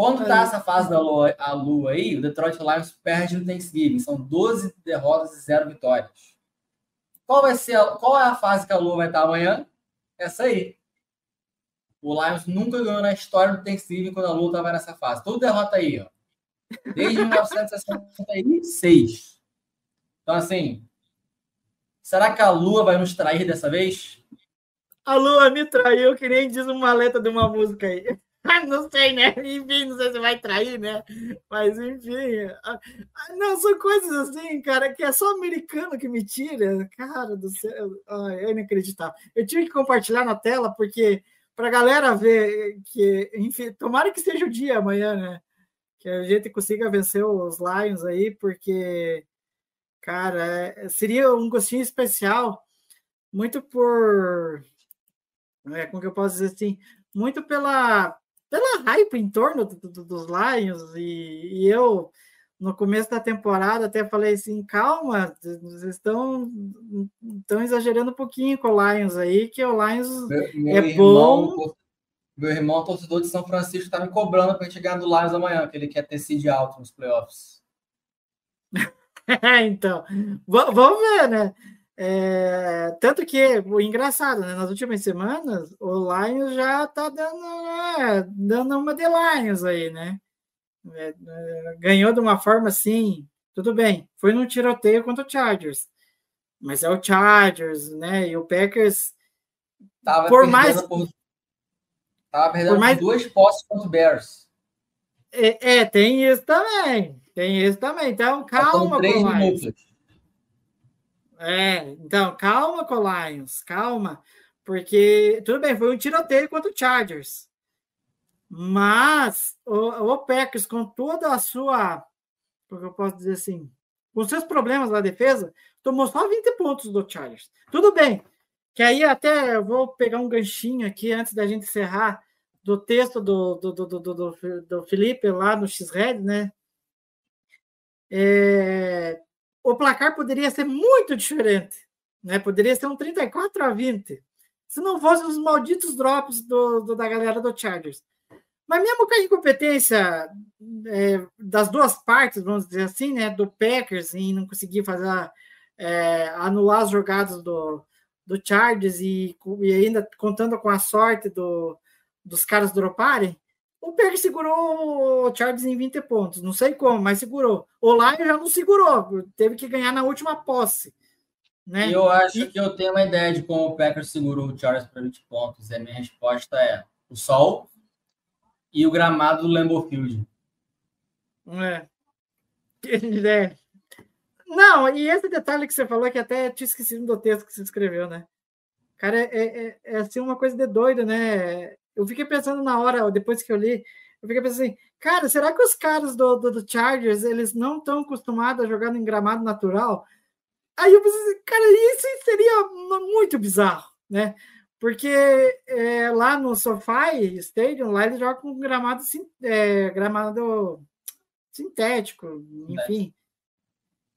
Quando tá essa fase da lua, a lua aí, o Detroit Lions perde no Thanksgiving. São 12 derrotas e 0 vitórias. Qual vai ser a, qual é a fase que a lua vai estar amanhã? Essa aí. O Lions nunca ganhou na história do Thanksgiving quando a lua estava nessa fase. Tudo derrota aí, ó. Desde 1966. Então, assim, será que a lua vai nos trair dessa vez? A lua me traiu, que nem diz uma letra de uma música aí. Não sei, né? Enfim, não sei se vai trair, né? Mas, enfim. Ah, não, são coisas assim, cara, que é só americano que me tira. Cara do céu. Ai, é inacreditável. Eu tive que compartilhar na tela, porque para a galera ver que, enfim, tomara que seja o dia amanhã, né? Que a gente consiga vencer os Lions aí, porque, cara, é, seria um gostinho especial, muito por. É, como que eu posso dizer assim? Muito pela pela hype em torno do, do, dos Lions, e, e, eu, no começo da temporada, até falei assim: calma, vocês estão, estão exagerando um pouquinho com o Lions aí, que o Lions meu, meu é irmão, bom. Meu irmão, torcedor de São Francisco, está me cobrando para ganhar do Lions amanhã, que ele quer ter seed alto nos playoffs. então, vamos ver, né? É, tanto que, o engraçado, né, nas últimas semanas, o Lions já tá dando, é, dando uma de Lions aí, né? É, é, ganhou de uma forma assim, tudo bem, foi num tiroteio contra o Chargers, mas é o Chargers, né? E o Packers, tava por mais. Por, tava perdendo por mais, duas posses contra o Bears. É, é, tem isso também, tem isso também, então calma, três minutos. É, então, calma com o Lions, calma. Porque, tudo bem, foi um tiroteio contra o Chargers. Mas o, o Packers, com toda a sua. Como eu posso dizer assim? Com seus problemas na defesa, tomou só 20 pontos do Chargers. Tudo bem. Que aí até eu vou pegar um ganchinho aqui antes da gente encerrar do texto do, do, do, do, do, do Felipe lá no X-Red, né? É, o placar poderia ser muito diferente, né? Poderia ser um 34 a 20, se não fossem os malditos drops do, do, da galera do Chargers. Mas mesmo com a incompetência é, das duas partes, vamos dizer assim, né? Do Packers em não conseguir fazer é, anular as jogadas do, do Chargers e, e ainda contando com a sorte do, dos caras droparem, o Packers segurou o Chargers em 20 pontos. Não sei como, mas segurou. O Lions já não segurou. Teve que ganhar na última posse. Né? Eu acho e... que eu tenho uma ideia de como o Packers segurou o Chargers para 20 pontos. E a minha resposta é o sol e o gramado do Lambeau Field. É. é. Não, e esse detalhe que você falou, que até tinha esquecido do texto que você escreveu, né? Cara, é, é, é assim uma coisa de doido, né? Eu fiquei pensando na hora, depois que eu li, eu fiquei pensando assim, cara, será que os caras do, do, do Chargers, eles não estão acostumados a jogar em gramado natural? Aí eu pensei, assim, cara, isso seria muito bizarro, né? Porque é, lá no SoFi Stadium, lá eles jogam com gramado, é, gramado sintético, enfim.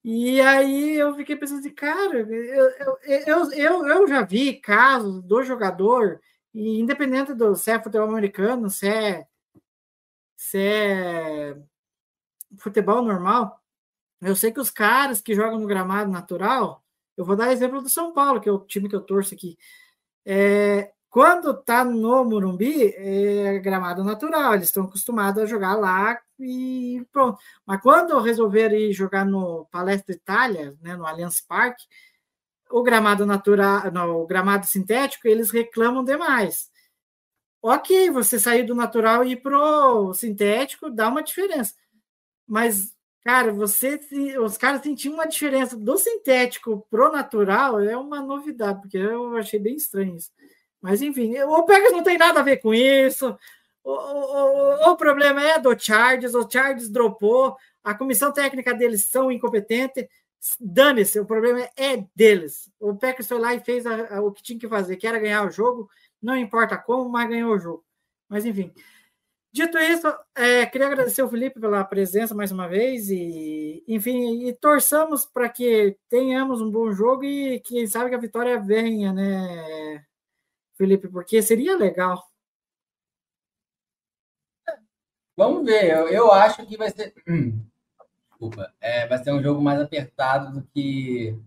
E aí eu fiquei pensando assim, cara, eu, eu, eu, eu já vi casos do jogador e independente do se é futebol americano, se é, se é futebol normal, eu sei que os caras que jogam no gramado natural, eu vou dar exemplo do São Paulo, que é o time que eu torço aqui. É, quando tá no Morumbi, é gramado natural, eles estão acostumados a jogar lá e pronto. Mas quando resolveram ir jogar no Palestra Itália, né, no Allianz Parque, o gramado natural, não, o gramado sintético, eles reclamam demais. Ok, você sair do natural e ir pro sintético dá uma diferença. Mas, cara, você os caras sentiam uma diferença do sintético pro natural é uma novidade, porque eu achei bem estranho isso. Mas enfim, o Pegas não tem nada a ver com isso. O, o, o, problema é do Chargers, o Chargers dropou, a comissão técnica deles são incompetente, Dane-se, o problema é deles. O Packers foi lá e fez a, a, o que tinha que fazer, que era ganhar o jogo, não importa como, mas ganhou o jogo. Mas enfim. Dito isso, é, queria agradecer ao Felipe pela presença mais uma vez e, enfim, e torçamos para que tenhamos um bom jogo e quem sabe que a vitória venha, né, Felipe? Porque seria legal. Vamos ver, eu, eu acho que vai ser. Desculpa. É, vai ser um jogo mais apertado do que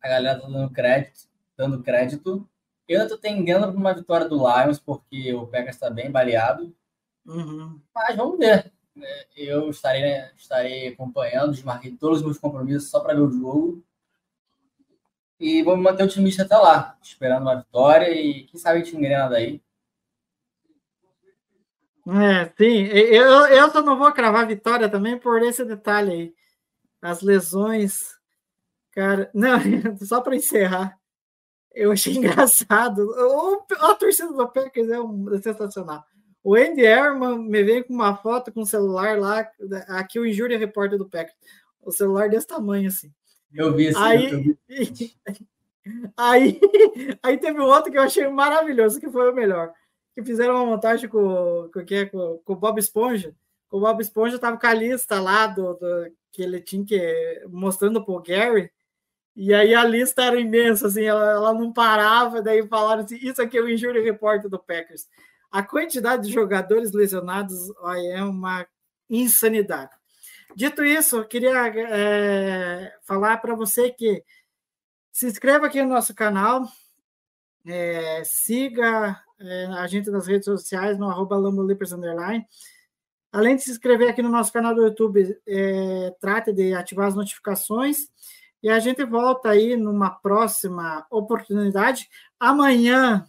a galera tá dando crédito. Dando crédito. Eu estou tendendo para uma vitória do Lions, porque o Packers está bem baleado. Uhum. Mas vamos ver. É, eu estarei, estarei acompanhando, desmarquei todos os meus compromissos só para ver o jogo. E vou me manter otimista até lá, esperando uma vitória e quem sabe a gente engrena daí. É, sim. Eu, eu só não vou cravar vitória também por esse detalhe aí. As lesões. Cara, não, só para encerrar. Eu achei engraçado. O, a torcida do Packers é, um, é sensacional. O Andy Herman me veio com uma foto com o celular lá, aqui o Injury Repórter do Packers. O celular desse tamanho, assim. Eu vi esse. Aí, aí, aí teve um outro que eu achei maravilhoso, que foi o melhor. Que fizeram uma montagem com, com, com, com o Bob Esponja. O Bob Esponja tava com a lista lá do, do que ele tinha que mostrando pro Gary. E aí a lista era imensa, assim, ela, ela não parava, daí falaram assim, isso aqui é o Injury Report do Packers. A quantidade de jogadores lesionados ó, é uma insanidade. Dito isso, eu queria é, falar para você que se inscreva aqui no nosso canal, é, siga é, a gente nas redes sociais, no arroba. Além de se inscrever aqui no nosso canal do YouTube, é, trate de ativar as notificações. E a gente volta aí numa próxima oportunidade. Amanhã,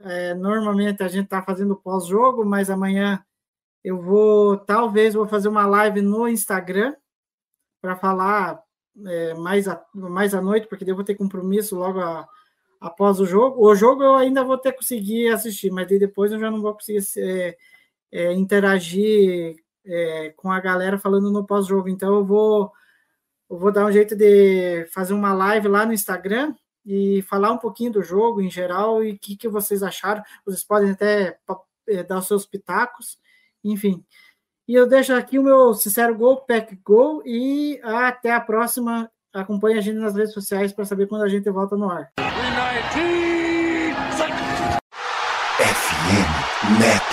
é, normalmente a gente está fazendo pós-jogo, mas amanhã eu vou, talvez, vou fazer uma live no Instagram para falar é, mais, a, mais à noite, porque eu vou ter compromisso logo a, após o jogo. O jogo eu ainda vou ter conseguir assistir, mas depois eu já não vou conseguir é, é, interagir é, com a galera falando no pós-jogo. Então eu vou, eu vou dar um jeito de fazer uma live lá no Instagram e falar um pouquinho do jogo em geral e o que, que vocês acharam. Vocês podem até é, dar os seus pitacos enfim. E eu deixo aqui o meu sincero gol, pack gol, e até a próxima. Acompanhe a gente nas redes sociais para saber quando a gente volta no ar. FM Net